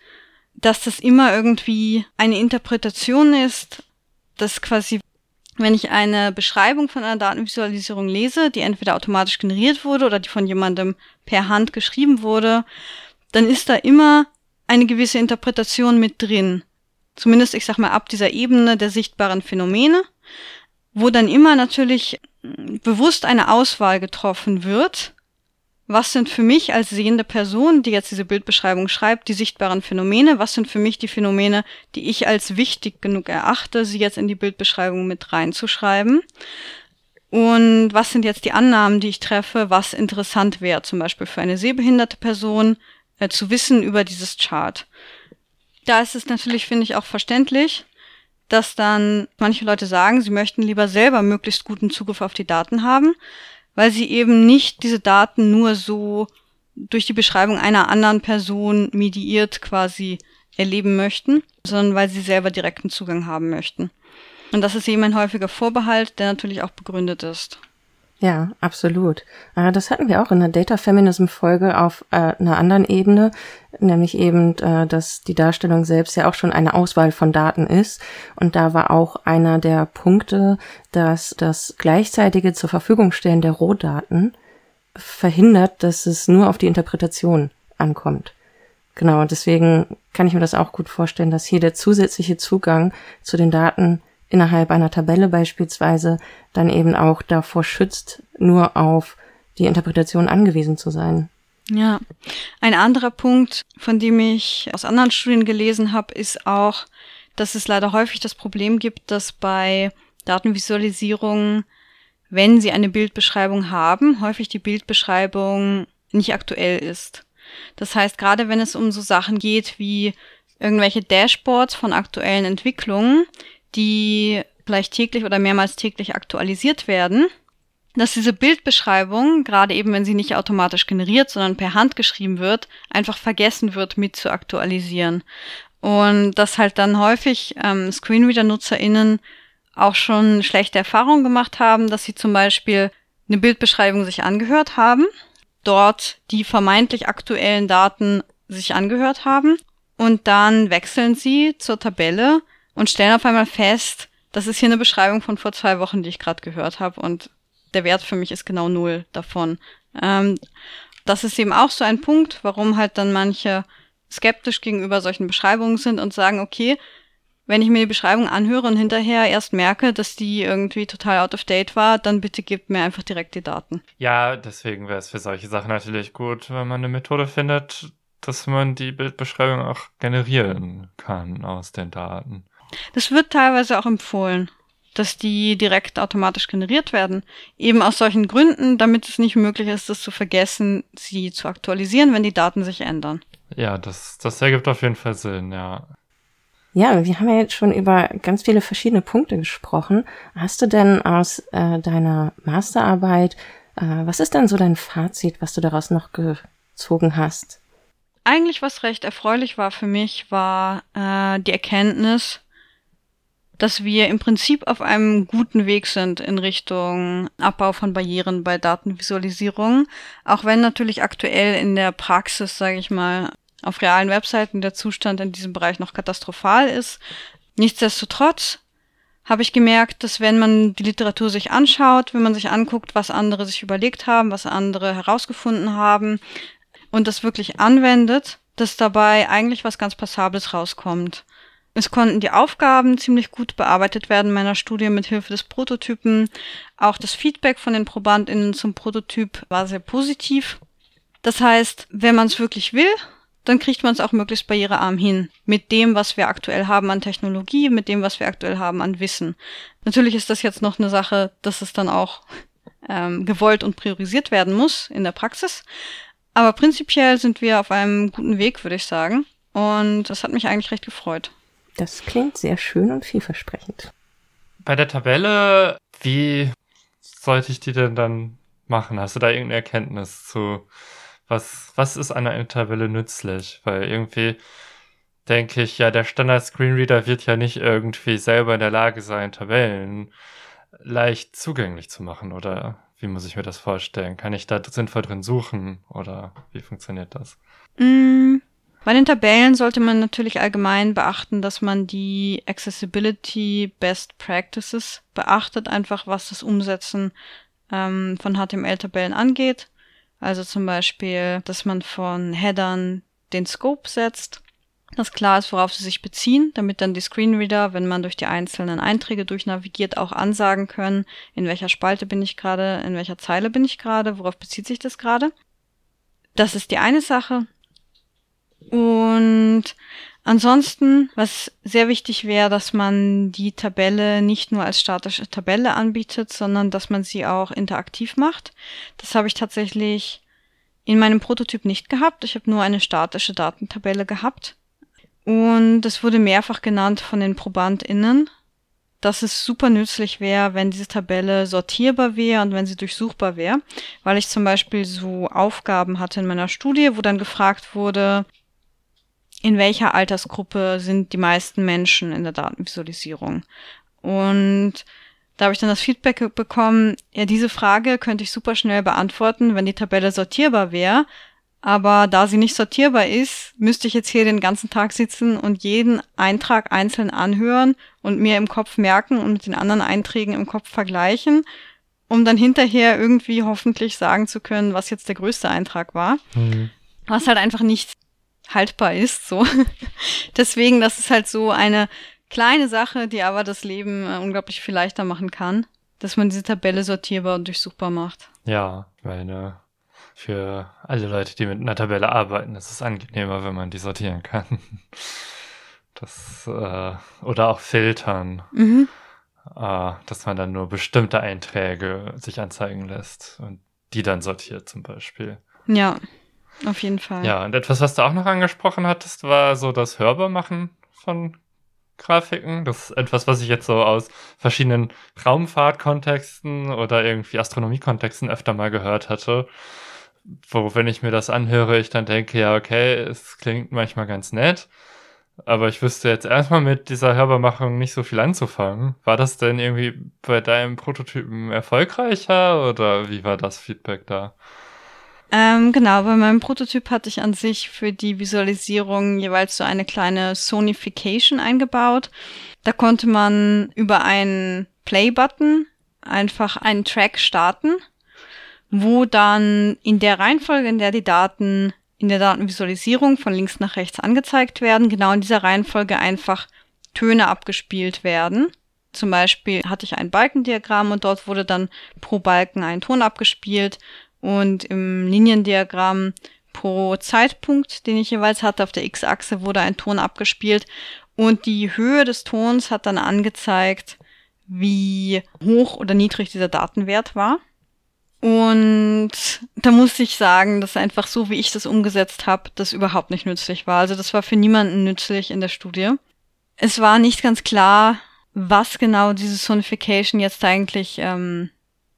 dass das immer irgendwie eine Interpretation ist, dass quasi wenn ich eine Beschreibung von einer Datenvisualisierung lese, die entweder automatisch generiert wurde oder die von jemandem per Hand geschrieben wurde, dann ist da immer eine gewisse Interpretation mit drin. Zumindest, ich sag mal, ab dieser Ebene der sichtbaren Phänomene, wo dann immer natürlich bewusst eine Auswahl getroffen wird was sind für mich als sehende Person, die jetzt diese Bildbeschreibung schreibt, die sichtbaren Phänomene? Was sind für mich die Phänomene, die ich als wichtig genug erachte, sie jetzt in die Bildbeschreibung mit reinzuschreiben? Und was sind jetzt die Annahmen, die ich treffe, was interessant wäre, zum Beispiel für eine sehbehinderte Person äh, zu wissen über dieses Chart? Da ist es natürlich, finde ich, auch verständlich, dass dann manche Leute sagen, sie möchten lieber selber möglichst guten Zugriff auf die Daten haben weil sie eben nicht diese Daten nur so durch die Beschreibung einer anderen Person mediiert quasi erleben möchten, sondern weil sie selber direkten Zugang haben möchten. Und das ist eben ein häufiger Vorbehalt, der natürlich auch begründet ist. Ja, absolut. Äh, das hatten wir auch in der Data Feminism Folge auf äh, einer anderen Ebene, nämlich eben, äh, dass die Darstellung selbst ja auch schon eine Auswahl von Daten ist. Und da war auch einer der Punkte, dass das gleichzeitige zur Verfügung stellen der Rohdaten verhindert, dass es nur auf die Interpretation ankommt. Genau, deswegen kann ich mir das auch gut vorstellen, dass hier der zusätzliche Zugang zu den Daten innerhalb einer Tabelle beispielsweise dann eben auch davor schützt, nur auf die Interpretation angewiesen zu sein. Ja, ein anderer Punkt, von dem ich aus anderen Studien gelesen habe, ist auch, dass es leider häufig das Problem gibt, dass bei Datenvisualisierungen, wenn sie eine Bildbeschreibung haben, häufig die Bildbeschreibung nicht aktuell ist. Das heißt, gerade wenn es um so Sachen geht wie irgendwelche Dashboards von aktuellen Entwicklungen, die vielleicht täglich oder mehrmals täglich aktualisiert werden, dass diese Bildbeschreibung, gerade eben wenn sie nicht automatisch generiert, sondern per Hand geschrieben wird, einfach vergessen wird mit zu aktualisieren. Und dass halt dann häufig ähm, Screenreader-NutzerInnen auch schon schlechte Erfahrungen gemacht haben, dass sie zum Beispiel eine Bildbeschreibung sich angehört haben, dort die vermeintlich aktuellen Daten sich angehört haben und dann wechseln sie zur Tabelle und stellen auf einmal fest, das ist hier eine Beschreibung von vor zwei Wochen, die ich gerade gehört habe und der Wert für mich ist genau null davon. Ähm, das ist eben auch so ein Punkt, warum halt dann manche skeptisch gegenüber solchen Beschreibungen sind und sagen, okay, wenn ich mir die Beschreibung anhöre und hinterher erst merke, dass die irgendwie total out of date war, dann bitte gebt mir einfach direkt die Daten. Ja, deswegen wäre es für solche Sachen natürlich gut, wenn man eine Methode findet, dass man die Bildbeschreibung auch generieren kann aus den Daten. Das wird teilweise auch empfohlen, dass die direkt automatisch generiert werden. Eben aus solchen Gründen, damit es nicht möglich ist, das zu vergessen, sie zu aktualisieren, wenn die Daten sich ändern. Ja, das, das ergibt auf jeden Fall Sinn, ja. Ja, wir haben ja jetzt schon über ganz viele verschiedene Punkte gesprochen. Hast du denn aus äh, deiner Masterarbeit, äh, was ist denn so dein Fazit, was du daraus noch gezogen hast? Eigentlich was recht erfreulich war für mich, war äh, die Erkenntnis, dass wir im Prinzip auf einem guten Weg sind in Richtung Abbau von Barrieren bei Datenvisualisierung, auch wenn natürlich aktuell in der Praxis, sage ich mal, auf realen Webseiten der Zustand in diesem Bereich noch katastrophal ist. Nichtsdestotrotz habe ich gemerkt, dass wenn man die Literatur sich anschaut, wenn man sich anguckt, was andere sich überlegt haben, was andere herausgefunden haben und das wirklich anwendet, dass dabei eigentlich was ganz Passables rauskommt. Es konnten die Aufgaben ziemlich gut bearbeitet werden in meiner Studie mit Hilfe des Prototypen. Auch das Feedback von den ProbandInnen zum Prototyp war sehr positiv. Das heißt, wenn man es wirklich will, dann kriegt man es auch möglichst barrierearm hin. Mit dem, was wir aktuell haben an Technologie, mit dem, was wir aktuell haben an Wissen. Natürlich ist das jetzt noch eine Sache, dass es dann auch ähm, gewollt und priorisiert werden muss in der Praxis. Aber prinzipiell sind wir auf einem guten Weg, würde ich sagen. Und das hat mich eigentlich recht gefreut. Das klingt sehr schön und vielversprechend. Bei der Tabelle, wie sollte ich die denn dann machen? Hast du da irgendeine Erkenntnis zu? Was, was ist an einer Tabelle nützlich? Weil irgendwie denke ich, ja, der Standard-Screenreader wird ja nicht irgendwie selber in der Lage sein, Tabellen leicht zugänglich zu machen. Oder wie muss ich mir das vorstellen? Kann ich da sinnvoll drin suchen? Oder wie funktioniert das? Mm, bei den Tabellen sollte man natürlich allgemein beachten, dass man die Accessibility Best Practices beachtet, einfach was das Umsetzen ähm, von HTML-Tabellen angeht. Also zum Beispiel, dass man von Headern den Scope setzt, dass klar ist, worauf sie sich beziehen, damit dann die Screenreader, wenn man durch die einzelnen Einträge durchnavigiert, auch ansagen können, in welcher Spalte bin ich gerade, in welcher Zeile bin ich gerade, worauf bezieht sich das gerade. Das ist die eine Sache. Und ansonsten, was sehr wichtig wäre, dass man die Tabelle nicht nur als statische Tabelle anbietet, sondern dass man sie auch interaktiv macht. Das habe ich tatsächlich in meinem Prototyp nicht gehabt. Ich habe nur eine statische Datentabelle gehabt. Und es wurde mehrfach genannt von den ProbandInnen, dass es super nützlich wäre, wenn diese Tabelle sortierbar wäre und wenn sie durchsuchbar wäre, weil ich zum Beispiel so Aufgaben hatte in meiner Studie, wo dann gefragt wurde, in welcher Altersgruppe sind die meisten Menschen in der Datenvisualisierung. Und da habe ich dann das Feedback bekommen, ja, diese Frage könnte ich super schnell beantworten, wenn die Tabelle sortierbar wäre. Aber da sie nicht sortierbar ist, müsste ich jetzt hier den ganzen Tag sitzen und jeden Eintrag einzeln anhören und mir im Kopf merken und mit den anderen Einträgen im Kopf vergleichen, um dann hinterher irgendwie hoffentlich sagen zu können, was jetzt der größte Eintrag war. Mhm. Was halt einfach nicht haltbar ist, so. *laughs* Deswegen, das ist halt so eine kleine Sache, die aber das Leben äh, unglaublich viel leichter machen kann, dass man diese Tabelle sortierbar und durchsuchbar macht. Ja, meine, für alle Leute, die mit einer Tabelle arbeiten, ist es angenehmer, wenn man die sortieren kann. *laughs* Das, äh, oder auch filtern. Mhm. Äh, dass man dann nur bestimmte Einträge sich anzeigen lässt und die dann sortiert zum Beispiel. Ja. Auf jeden Fall. Ja, und etwas, was du auch noch angesprochen hattest, war so das Hörbarmachen von Grafiken. Das ist etwas, was ich jetzt so aus verschiedenen Raumfahrtkontexten oder irgendwie Astronomiekontexten öfter mal gehört hatte. Wo, wenn ich mir das anhöre, ich dann denke, ja, okay, es klingt manchmal ganz nett. Aber ich wüsste jetzt erstmal mit dieser Hörbarmachung nicht so viel anzufangen. War das denn irgendwie bei deinem Prototypen erfolgreicher oder wie war das Feedback da? Ähm, genau, bei meinem Prototyp hatte ich an sich für die Visualisierung jeweils so eine kleine Sonification eingebaut. Da konnte man über einen Play-Button einfach einen Track starten, wo dann in der Reihenfolge, in der die Daten in der Datenvisualisierung von links nach rechts angezeigt werden, genau in dieser Reihenfolge einfach Töne abgespielt werden. Zum Beispiel hatte ich ein Balkendiagramm und dort wurde dann pro Balken ein Ton abgespielt und im Liniendiagramm pro Zeitpunkt, den ich jeweils hatte, auf der X-Achse wurde ein Ton abgespielt und die Höhe des Tons hat dann angezeigt, wie hoch oder niedrig dieser Datenwert war. Und da muss ich sagen, dass einfach so, wie ich das umgesetzt habe, das überhaupt nicht nützlich war. Also das war für niemanden nützlich in der Studie. Es war nicht ganz klar, was genau diese Sonification jetzt eigentlich ähm,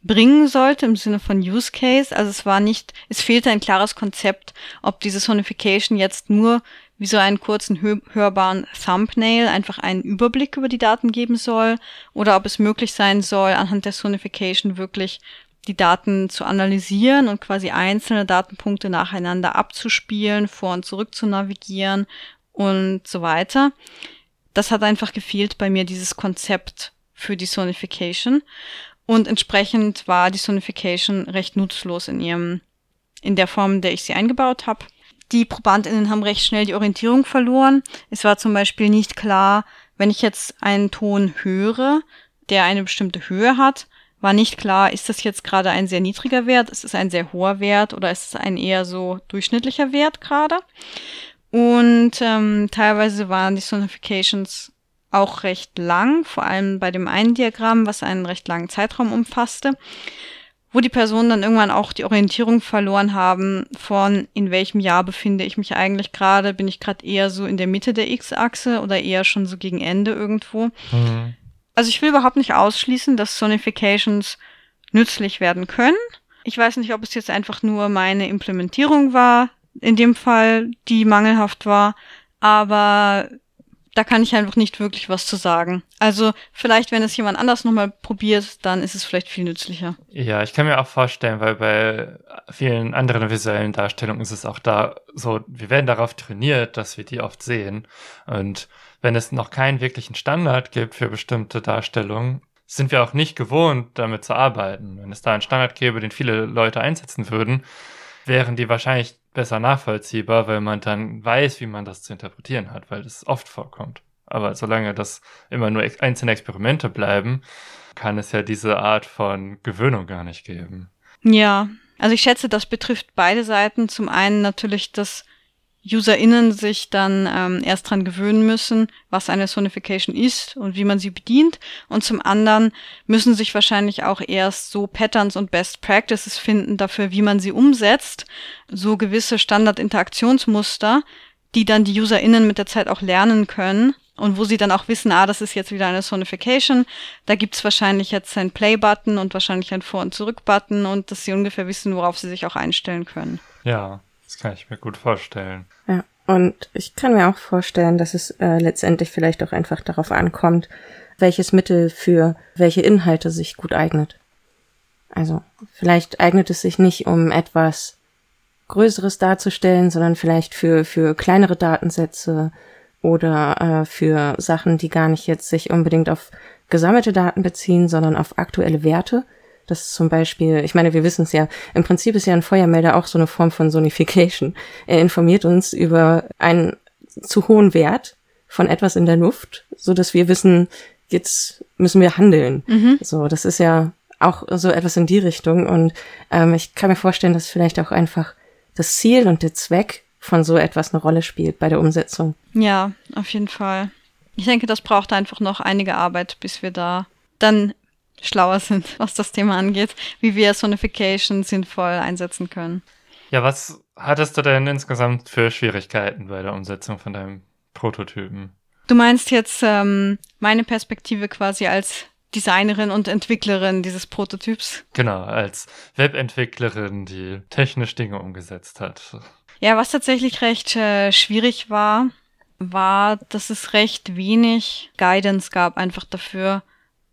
bringen sollte im Sinne von Use Case. Also es war nicht, es fehlte ein klares Konzept, ob diese Sonification jetzt nur wie so einen kurzen hö hörbaren Thumbnail einfach einen Überblick über die Daten geben soll oder ob es möglich sein soll, anhand der Sonification wirklich die Daten zu analysieren und quasi einzelne Datenpunkte nacheinander abzuspielen, vor und zurück zu navigieren und so weiter. Das hat einfach gefehlt bei mir, dieses Konzept für die Sonification. Und entsprechend war die Sonification recht nutzlos in ihrem, in der Form, in der ich sie eingebaut habe. Die ProbandInnen haben recht schnell die Orientierung verloren. Es war zum Beispiel nicht klar, wenn ich jetzt einen Ton höre, der eine bestimmte Höhe hat, war nicht klar, ist das jetzt gerade ein sehr niedriger Wert, ist es ein sehr hoher Wert oder ist es ein eher so durchschnittlicher Wert gerade. Und ähm, teilweise waren die Sonifications auch recht lang, vor allem bei dem einen Diagramm, was einen recht langen Zeitraum umfasste, wo die Personen dann irgendwann auch die Orientierung verloren haben von in welchem Jahr befinde ich mich eigentlich gerade, bin ich gerade eher so in der Mitte der X-Achse oder eher schon so gegen Ende irgendwo. Mhm. Also ich will überhaupt nicht ausschließen, dass Sonifications nützlich werden können. Ich weiß nicht, ob es jetzt einfach nur meine Implementierung war, in dem Fall, die mangelhaft war, aber da kann ich einfach nicht wirklich was zu sagen. Also vielleicht, wenn es jemand anders nochmal probiert, dann ist es vielleicht viel nützlicher. Ja, ich kann mir auch vorstellen, weil bei vielen anderen visuellen Darstellungen ist es auch da so, wir werden darauf trainiert, dass wir die oft sehen. Und wenn es noch keinen wirklichen Standard gibt für bestimmte Darstellungen, sind wir auch nicht gewohnt, damit zu arbeiten. Wenn es da einen Standard gäbe, den viele Leute einsetzen würden, wären die wahrscheinlich besser nachvollziehbar, weil man dann weiß, wie man das zu interpretieren hat, weil das oft vorkommt. Aber solange das immer nur einzelne Experimente bleiben, kann es ja diese Art von Gewöhnung gar nicht geben. Ja, also ich schätze, das betrifft beide Seiten. Zum einen natürlich das UserInnen sich dann ähm, erst dran gewöhnen müssen, was eine Sonification ist und wie man sie bedient. Und zum anderen müssen sich wahrscheinlich auch erst so Patterns und Best Practices finden dafür, wie man sie umsetzt. So gewisse Standard-Interaktionsmuster, die dann die UserInnen mit der Zeit auch lernen können. Und wo sie dann auch wissen, ah, das ist jetzt wieder eine Sonification. Da gibt's wahrscheinlich jetzt ein Play-Button und wahrscheinlich ein Vor- und Zurück-Button und dass sie ungefähr wissen, worauf sie sich auch einstellen können. Ja, das kann ich mir gut vorstellen. Ja, und ich kann mir auch vorstellen, dass es äh, letztendlich vielleicht auch einfach darauf ankommt, welches Mittel für welche Inhalte sich gut eignet. Also vielleicht eignet es sich nicht, um etwas Größeres darzustellen, sondern vielleicht für, für kleinere Datensätze oder äh, für Sachen, die gar nicht jetzt sich unbedingt auf gesammelte Daten beziehen, sondern auf aktuelle Werte. Das zum Beispiel, ich meine, wir wissen es ja, im Prinzip ist ja ein Feuermelder auch so eine Form von Sonification. Er informiert uns über einen zu hohen Wert von etwas in der Luft, so dass wir wissen, jetzt müssen wir handeln. Mhm. So, das ist ja auch so etwas in die Richtung. Und ähm, ich kann mir vorstellen, dass vielleicht auch einfach das Ziel und der Zweck von so etwas eine Rolle spielt bei der Umsetzung. Ja, auf jeden Fall. Ich denke, das braucht einfach noch einige Arbeit, bis wir da dann schlauer sind, *laughs* was das Thema angeht, wie wir Sonification sinnvoll einsetzen können. Ja, was hattest du denn insgesamt für Schwierigkeiten bei der Umsetzung von deinem Prototypen? Du meinst jetzt ähm, meine Perspektive quasi als Designerin und Entwicklerin dieses Prototyps? Genau, als Webentwicklerin, die technisch Dinge umgesetzt hat. Ja, was tatsächlich recht äh, schwierig war, war, dass es recht wenig Guidance gab einfach dafür,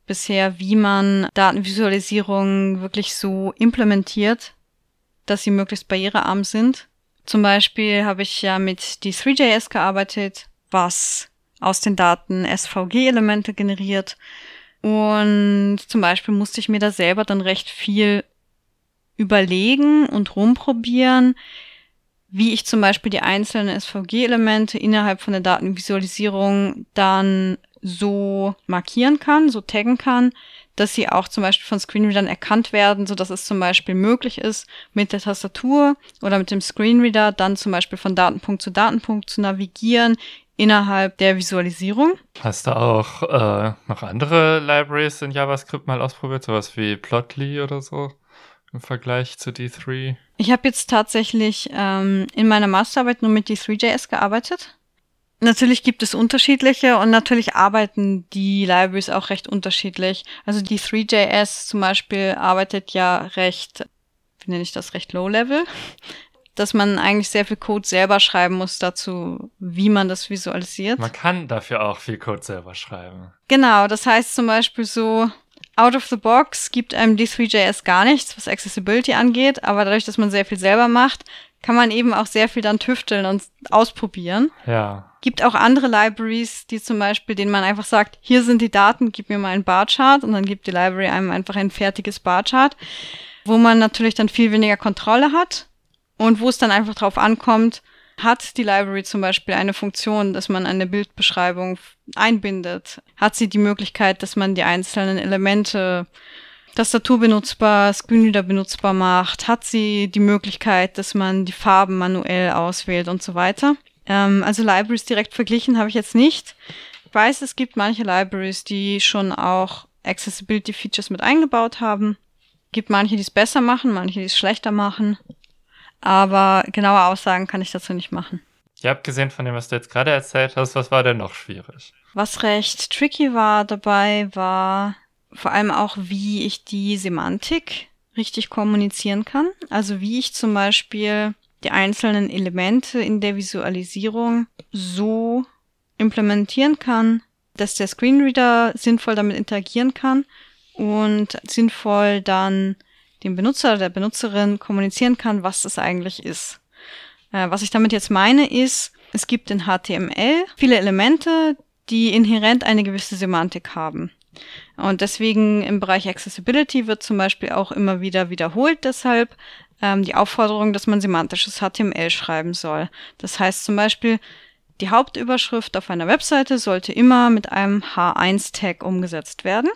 bisher, wie man Datenvisualisierung wirklich so implementiert, dass sie möglichst barrierearm sind. Zum Beispiel habe ich ja mit D3JS gearbeitet, was aus den Daten SVG-Elemente generiert. Und zum Beispiel musste ich mir da selber dann recht viel überlegen und rumprobieren, wie ich zum Beispiel die einzelnen SVG-Elemente innerhalb von der Datenvisualisierung dann so markieren kann, so taggen kann, dass sie auch zum Beispiel von Screenreadern erkannt werden, so dass es zum Beispiel möglich ist, mit der Tastatur oder mit dem Screenreader dann zum Beispiel von Datenpunkt zu Datenpunkt zu navigieren innerhalb der Visualisierung. Hast du auch äh, noch andere Libraries in JavaScript mal ausprobiert, sowas wie Plotly oder so im Vergleich zu D3? Ich habe jetzt tatsächlich ähm, in meiner Masterarbeit nur mit D3.js gearbeitet. Natürlich gibt es unterschiedliche und natürlich arbeiten die Libraries auch recht unterschiedlich. Also die 3JS zum Beispiel arbeitet ja recht, wie nenne ich das, recht low level. dass man eigentlich sehr viel Code selber schreiben muss dazu, wie man das visualisiert. Man kann dafür auch viel Code selber schreiben. Genau, das heißt zum Beispiel so, out of the box gibt einem D3JS gar nichts, was Accessibility angeht, aber dadurch, dass man sehr viel selber macht, kann man eben auch sehr viel dann tüfteln und ausprobieren. Ja. Gibt auch andere Libraries, die zum Beispiel, denen man einfach sagt, hier sind die Daten, gib mir mal einen Barchart und dann gibt die Library einem einfach ein fertiges Barchart, wo man natürlich dann viel weniger Kontrolle hat und wo es dann einfach drauf ankommt, hat die Library zum Beispiel eine Funktion, dass man eine Bildbeschreibung einbindet? Hat sie die Möglichkeit, dass man die einzelnen Elemente Tastatur benutzbar, Screenreader benutzbar macht? Hat sie die Möglichkeit, dass man die Farben manuell auswählt und so weiter? Ähm, also Libraries direkt verglichen habe ich jetzt nicht. Ich weiß, es gibt manche Libraries, die schon auch Accessibility Features mit eingebaut haben. Es gibt manche, die es besser machen, manche, die es schlechter machen. Aber genaue Aussagen kann ich dazu nicht machen. Ja, abgesehen von dem, was du jetzt gerade erzählt hast, was war denn noch schwierig? Was recht tricky war dabei, war vor allem auch, wie ich die Semantik richtig kommunizieren kann. Also wie ich zum Beispiel die einzelnen Elemente in der Visualisierung so implementieren kann, dass der Screenreader sinnvoll damit interagieren kann und sinnvoll dann dem Benutzer oder der Benutzerin kommunizieren kann, was das eigentlich ist. Äh, was ich damit jetzt meine ist, es gibt in HTML viele Elemente, die inhärent eine gewisse Semantik haben. Und deswegen im Bereich Accessibility wird zum Beispiel auch immer wieder wiederholt deshalb ähm, die Aufforderung, dass man semantisches HTML schreiben soll. Das heißt zum Beispiel, die Hauptüberschrift auf einer Webseite sollte immer mit einem H1-Tag umgesetzt werden,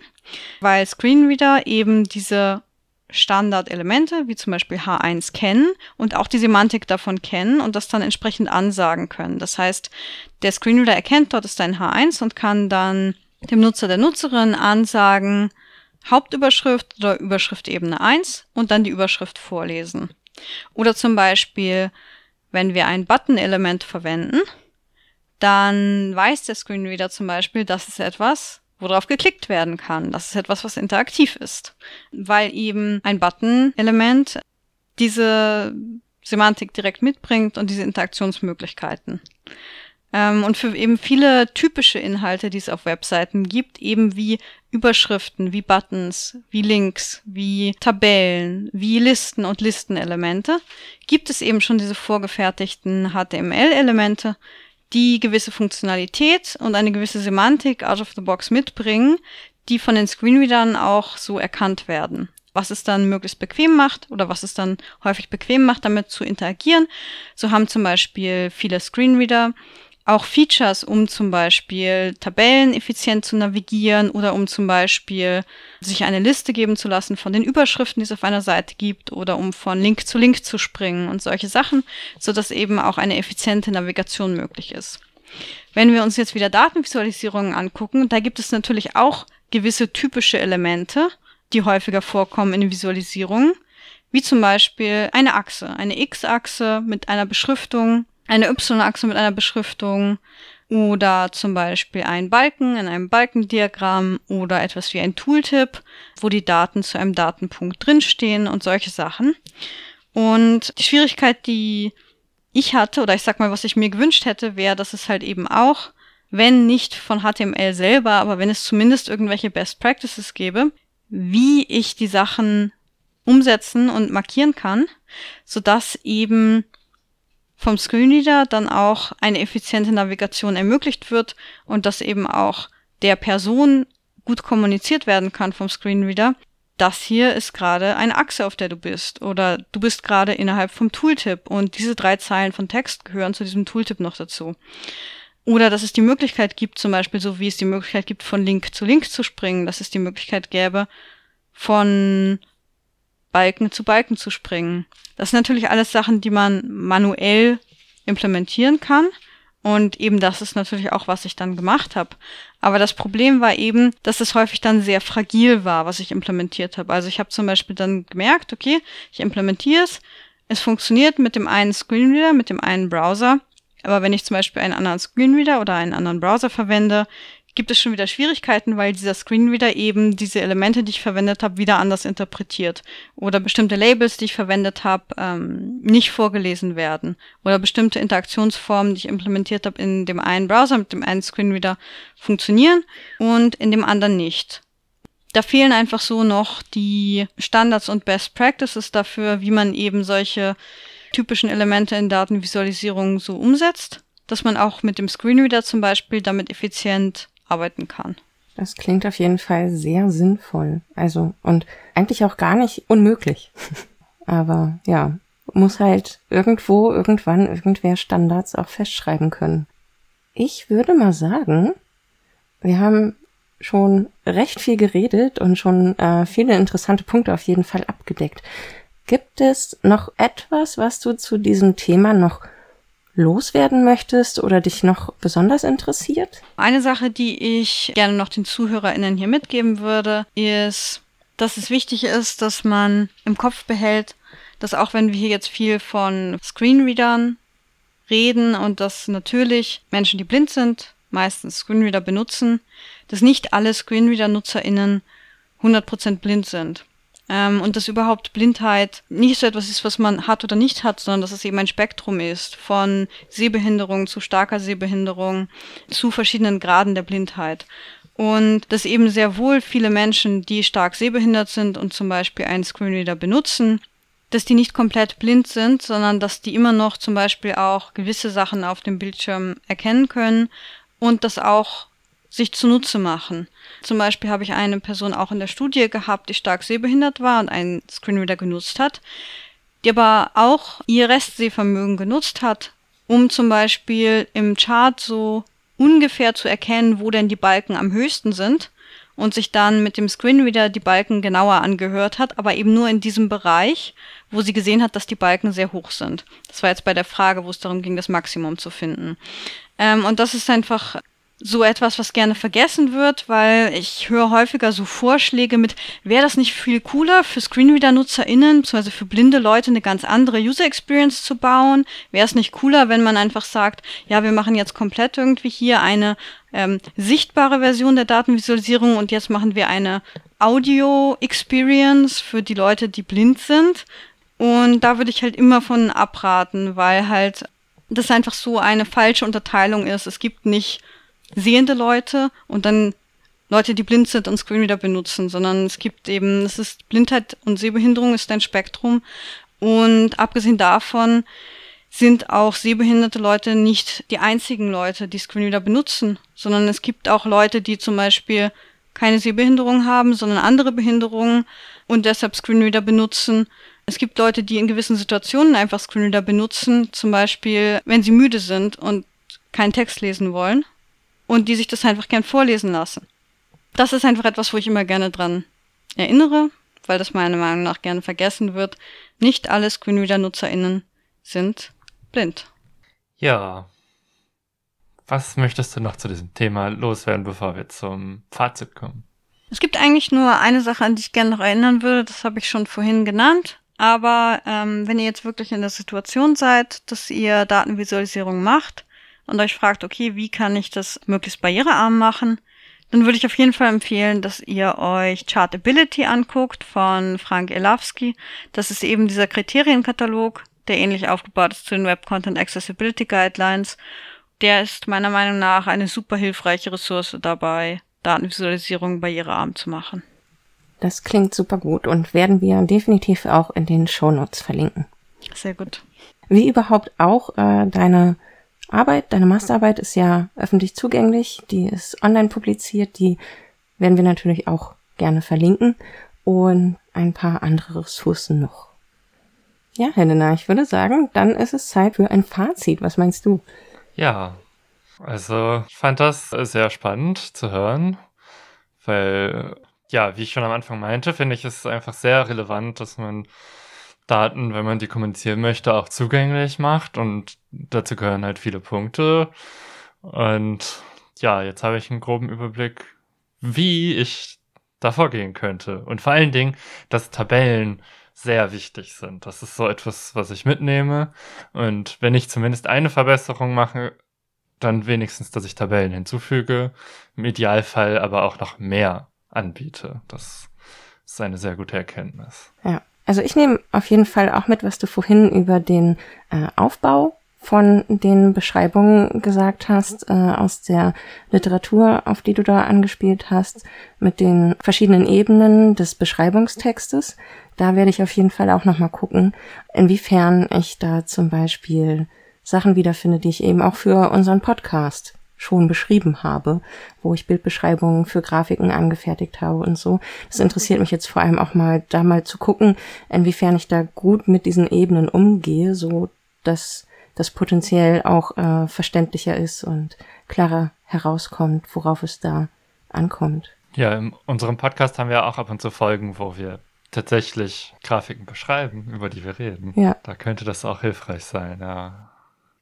weil Screenreader eben diese Standardelemente, wie zum Beispiel H1 kennen und auch die Semantik davon kennen und das dann entsprechend ansagen können. Das heißt, der Screenreader erkennt, dort ist ein H1 und kann dann dem Nutzer der Nutzerin ansagen, Hauptüberschrift oder Überschrift Ebene 1 und dann die Überschrift vorlesen. Oder zum Beispiel, wenn wir ein Button-Element verwenden, dann weiß der Screenreader zum Beispiel, das ist etwas, worauf geklickt werden kann. Das ist etwas, was interaktiv ist, weil eben ein Button-Element diese Semantik direkt mitbringt und diese Interaktionsmöglichkeiten. Ähm, und für eben viele typische Inhalte, die es auf Webseiten gibt, eben wie Überschriften, wie Buttons, wie Links, wie Tabellen, wie Listen und Listenelemente, gibt es eben schon diese vorgefertigten HTML-Elemente, die gewisse Funktionalität und eine gewisse Semantik out of the box mitbringen, die von den Screenreadern auch so erkannt werden. Was es dann möglichst bequem macht oder was es dann häufig bequem macht, damit zu interagieren. So haben zum Beispiel viele Screenreader auch Features, um zum Beispiel Tabellen effizient zu navigieren oder um zum Beispiel sich eine Liste geben zu lassen von den Überschriften, die es auf einer Seite gibt oder um von Link zu Link zu springen und solche Sachen, so dass eben auch eine effiziente Navigation möglich ist. Wenn wir uns jetzt wieder Datenvisualisierungen angucken, da gibt es natürlich auch gewisse typische Elemente, die häufiger vorkommen in Visualisierungen, wie zum Beispiel eine Achse, eine X-Achse mit einer Beschriftung, eine Y-Achse mit einer Beschriftung oder zum Beispiel ein Balken in einem Balkendiagramm oder etwas wie ein Tooltip, wo die Daten zu einem Datenpunkt drinstehen und solche Sachen. Und die Schwierigkeit, die ich hatte, oder ich sag mal, was ich mir gewünscht hätte, wäre, dass es halt eben auch, wenn nicht von HTML selber, aber wenn es zumindest irgendwelche Best Practices gäbe, wie ich die Sachen umsetzen und markieren kann, sodass eben vom Screenreader dann auch eine effiziente Navigation ermöglicht wird und dass eben auch der Person gut kommuniziert werden kann vom Screenreader. Das hier ist gerade eine Achse, auf der du bist oder du bist gerade innerhalb vom Tooltip und diese drei Zeilen von Text gehören zu diesem Tooltip noch dazu. Oder dass es die Möglichkeit gibt, zum Beispiel so wie es die Möglichkeit gibt, von Link zu Link zu springen, dass es die Möglichkeit gäbe, von Balken zu Balken zu springen. Das sind natürlich alles Sachen, die man manuell implementieren kann. Und eben das ist natürlich auch, was ich dann gemacht habe. Aber das Problem war eben, dass es häufig dann sehr fragil war, was ich implementiert habe. Also ich habe zum Beispiel dann gemerkt, okay, ich implementiere es, es funktioniert mit dem einen Screenreader, mit dem einen Browser. Aber wenn ich zum Beispiel einen anderen Screenreader oder einen anderen Browser verwende, gibt es schon wieder Schwierigkeiten, weil dieser Screenreader eben diese Elemente, die ich verwendet habe, wieder anders interpretiert. Oder bestimmte Labels, die ich verwendet habe, ähm, nicht vorgelesen werden. Oder bestimmte Interaktionsformen, die ich implementiert habe in dem einen Browser, mit dem einen Screenreader, funktionieren und in dem anderen nicht. Da fehlen einfach so noch die Standards und Best Practices dafür, wie man eben solche typischen Elemente in Datenvisualisierung so umsetzt, dass man auch mit dem Screenreader zum Beispiel damit effizient arbeiten kann. Das klingt auf jeden Fall sehr sinnvoll. Also, und eigentlich auch gar nicht unmöglich. *laughs* Aber ja, muss halt irgendwo, irgendwann, irgendwer Standards auch festschreiben können. Ich würde mal sagen, wir haben schon recht viel geredet und schon äh, viele interessante Punkte auf jeden Fall abgedeckt. Gibt es noch etwas, was du zu diesem Thema noch loswerden möchtest oder dich noch besonders interessiert? Eine Sache, die ich gerne noch den ZuhörerInnen hier mitgeben würde, ist, dass es wichtig ist, dass man im Kopf behält, dass auch wenn wir hier jetzt viel von Screenreadern reden und dass natürlich Menschen, die blind sind, meistens Screenreader benutzen, dass nicht alle Screenreader-NutzerInnen 100% blind sind. Ähm, und dass überhaupt Blindheit nicht so etwas ist, was man hat oder nicht hat, sondern dass es eben ein Spektrum ist von Sehbehinderung zu starker Sehbehinderung zu verschiedenen Graden der Blindheit. Und dass eben sehr wohl viele Menschen, die stark sehbehindert sind und zum Beispiel einen Screenreader benutzen, dass die nicht komplett blind sind, sondern dass die immer noch zum Beispiel auch gewisse Sachen auf dem Bildschirm erkennen können und das auch sich zunutze machen. Zum Beispiel habe ich eine Person auch in der Studie gehabt, die stark sehbehindert war und einen Screenreader genutzt hat, die aber auch ihr Restsehvermögen genutzt hat, um zum Beispiel im Chart so ungefähr zu erkennen, wo denn die Balken am höchsten sind und sich dann mit dem Screenreader die Balken genauer angehört hat, aber eben nur in diesem Bereich, wo sie gesehen hat, dass die Balken sehr hoch sind. Das war jetzt bei der Frage, wo es darum ging, das Maximum zu finden. Ähm, und das ist einfach so etwas, was gerne vergessen wird, weil ich höre häufiger so Vorschläge mit, wäre das nicht viel cooler für Screenreader-NutzerInnen, beziehungsweise für blinde Leute eine ganz andere User Experience zu bauen? Wäre es nicht cooler, wenn man einfach sagt, ja, wir machen jetzt komplett irgendwie hier eine ähm, sichtbare Version der Datenvisualisierung und jetzt machen wir eine Audio-Experience für die Leute, die blind sind. Und da würde ich halt immer von abraten, weil halt das einfach so eine falsche Unterteilung ist. Es gibt nicht sehende Leute und dann Leute, die blind sind und Screenreader benutzen, sondern es gibt eben, es ist Blindheit und Sehbehinderung ist ein Spektrum und abgesehen davon sind auch sehbehinderte Leute nicht die einzigen Leute, die Screenreader benutzen, sondern es gibt auch Leute, die zum Beispiel keine Sehbehinderung haben, sondern andere Behinderungen und deshalb Screenreader benutzen. Es gibt Leute, die in gewissen Situationen einfach Screenreader benutzen, zum Beispiel, wenn sie müde sind und keinen Text lesen wollen und die sich das einfach gern vorlesen lassen. Das ist einfach etwas, wo ich immer gerne dran erinnere, weil das meiner Meinung nach gerne vergessen wird. Nicht alle Screenreader-NutzerInnen sind blind. Ja. Was möchtest du noch zu diesem Thema loswerden, bevor wir zum Fazit kommen? Es gibt eigentlich nur eine Sache, an die ich gerne noch erinnern würde. Das habe ich schon vorhin genannt. Aber ähm, wenn ihr jetzt wirklich in der Situation seid, dass ihr Datenvisualisierung macht, und euch fragt, okay, wie kann ich das möglichst barrierearm machen, dann würde ich auf jeden Fall empfehlen, dass ihr euch Chartability anguckt von Frank Elawski. Das ist eben dieser Kriterienkatalog, der ähnlich aufgebaut ist zu den Web Content Accessibility Guidelines. Der ist meiner Meinung nach eine super hilfreiche Ressource dabei, Datenvisualisierung barrierearm zu machen. Das klingt super gut und werden wir definitiv auch in den Show Notes verlinken. Sehr gut. Wie überhaupt auch äh, deine Arbeit, deine Masterarbeit ist ja öffentlich zugänglich, die ist online publiziert, die werden wir natürlich auch gerne verlinken und ein paar andere Ressourcen noch. Ja, Helena, ich würde sagen, dann ist es Zeit für ein Fazit. Was meinst du? Ja, also ich fand das sehr spannend zu hören, weil, ja, wie ich schon am Anfang meinte, finde ich es einfach sehr relevant, dass man Daten, wenn man die kommunizieren möchte, auch zugänglich macht. Und dazu gehören halt viele Punkte. Und ja, jetzt habe ich einen groben Überblick, wie ich da vorgehen könnte. Und vor allen Dingen, dass Tabellen sehr wichtig sind. Das ist so etwas, was ich mitnehme. Und wenn ich zumindest eine Verbesserung mache, dann wenigstens, dass ich Tabellen hinzufüge, im Idealfall aber auch noch mehr anbiete. Das ist eine sehr gute Erkenntnis. Ja, also ich nehme auf jeden Fall auch mit, was du vorhin über den äh, Aufbau von den Beschreibungen gesagt hast, äh, aus der Literatur, auf die du da angespielt hast, mit den verschiedenen Ebenen des Beschreibungstextes. Da werde ich auf jeden Fall auch nochmal gucken, inwiefern ich da zum Beispiel Sachen wiederfinde, die ich eben auch für unseren Podcast schon beschrieben habe, wo ich Bildbeschreibungen für Grafiken angefertigt habe und so. Das interessiert mich jetzt vor allem auch mal, da mal zu gucken, inwiefern ich da gut mit diesen Ebenen umgehe, so dass das potenziell auch äh, verständlicher ist und klarer herauskommt, worauf es da ankommt. Ja, in unserem Podcast haben wir auch ab und zu Folgen, wo wir tatsächlich Grafiken beschreiben, über die wir reden. Ja. Da könnte das auch hilfreich sein, ja.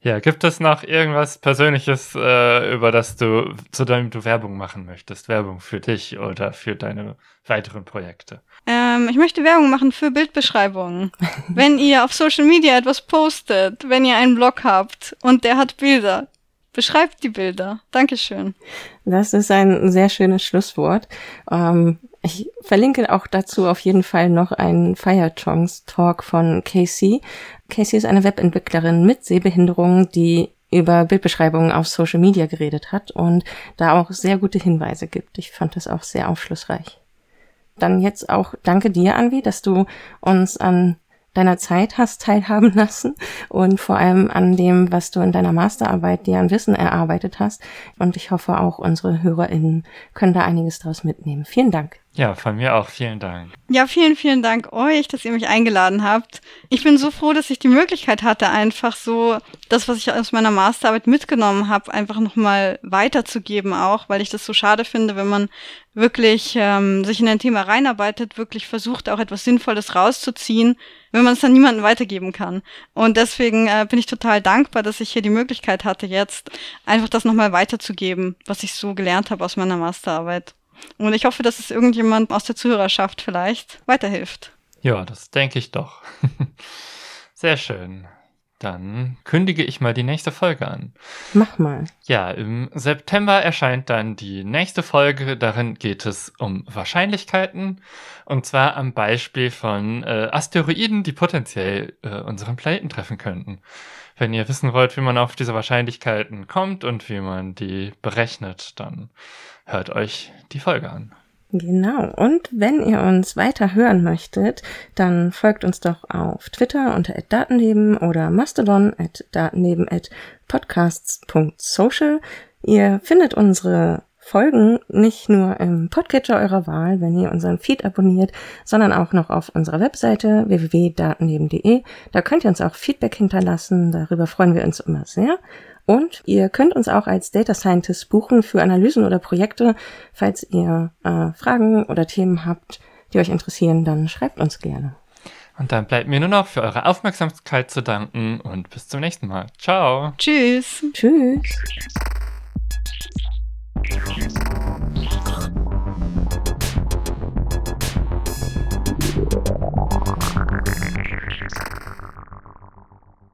Ja, gibt es noch irgendwas Persönliches, äh, über das du, zu dem du Werbung machen möchtest? Werbung für dich oder für deine weiteren Projekte? Ähm, ich möchte Werbung machen für Bildbeschreibungen. *laughs* wenn ihr auf Social Media etwas postet, wenn ihr einen Blog habt und der hat Bilder, beschreibt die Bilder. Dankeschön. Das ist ein sehr schönes Schlusswort. Ähm, ich verlinke auch dazu auf jeden Fall noch einen Feiertongs Talk von Casey. Casey ist eine Webentwicklerin mit Sehbehinderung, die über Bildbeschreibungen auf Social Media geredet hat und da auch sehr gute Hinweise gibt. Ich fand das auch sehr aufschlussreich. Dann jetzt auch danke dir, Anvi, dass du uns an deiner Zeit hast teilhaben *laughs* lassen und vor allem an dem, was du in deiner Masterarbeit dir an Wissen erarbeitet hast. Und ich hoffe auch unsere HörerInnen können da einiges daraus mitnehmen. Vielen Dank. Ja, von mir auch vielen Dank. Ja, vielen, vielen Dank euch, dass ihr mich eingeladen habt. Ich bin so froh, dass ich die Möglichkeit hatte, einfach so das, was ich aus meiner Masterarbeit mitgenommen habe, einfach nochmal weiterzugeben auch, weil ich das so schade finde, wenn man wirklich ähm, sich in ein Thema reinarbeitet, wirklich versucht, auch etwas Sinnvolles rauszuziehen, wenn man es dann niemandem weitergeben kann. Und deswegen äh, bin ich total dankbar, dass ich hier die Möglichkeit hatte, jetzt einfach das nochmal weiterzugeben, was ich so gelernt habe aus meiner Masterarbeit. Und ich hoffe, dass es irgendjemand aus der Zuhörerschaft vielleicht weiterhilft. Ja, das denke ich doch. *laughs* Sehr schön. Dann kündige ich mal die nächste Folge an. Mach mal. Ja, im September erscheint dann die nächste Folge. Darin geht es um Wahrscheinlichkeiten. Und zwar am Beispiel von äh, Asteroiden, die potenziell äh, unseren Planeten treffen könnten. Wenn ihr wissen wollt, wie man auf diese Wahrscheinlichkeiten kommt und wie man die berechnet, dann hört euch die Folge an. Genau. Und wenn ihr uns weiter hören möchtet, dann folgt uns doch auf Twitter unter @datenleben oder Mastodon at datenleben at podcasts.social. Ihr findet unsere Folgen nicht nur im Podcatcher eurer Wahl, wenn ihr unseren Feed abonniert, sondern auch noch auf unserer Webseite www.datenleben.de. Da könnt ihr uns auch Feedback hinterlassen. Darüber freuen wir uns immer sehr. Und ihr könnt uns auch als Data Scientist buchen für Analysen oder Projekte. Falls ihr äh, Fragen oder Themen habt, die euch interessieren, dann schreibt uns gerne. Und dann bleibt mir nur noch für eure Aufmerksamkeit zu danken und bis zum nächsten Mal. Ciao. Tschüss. Tschüss.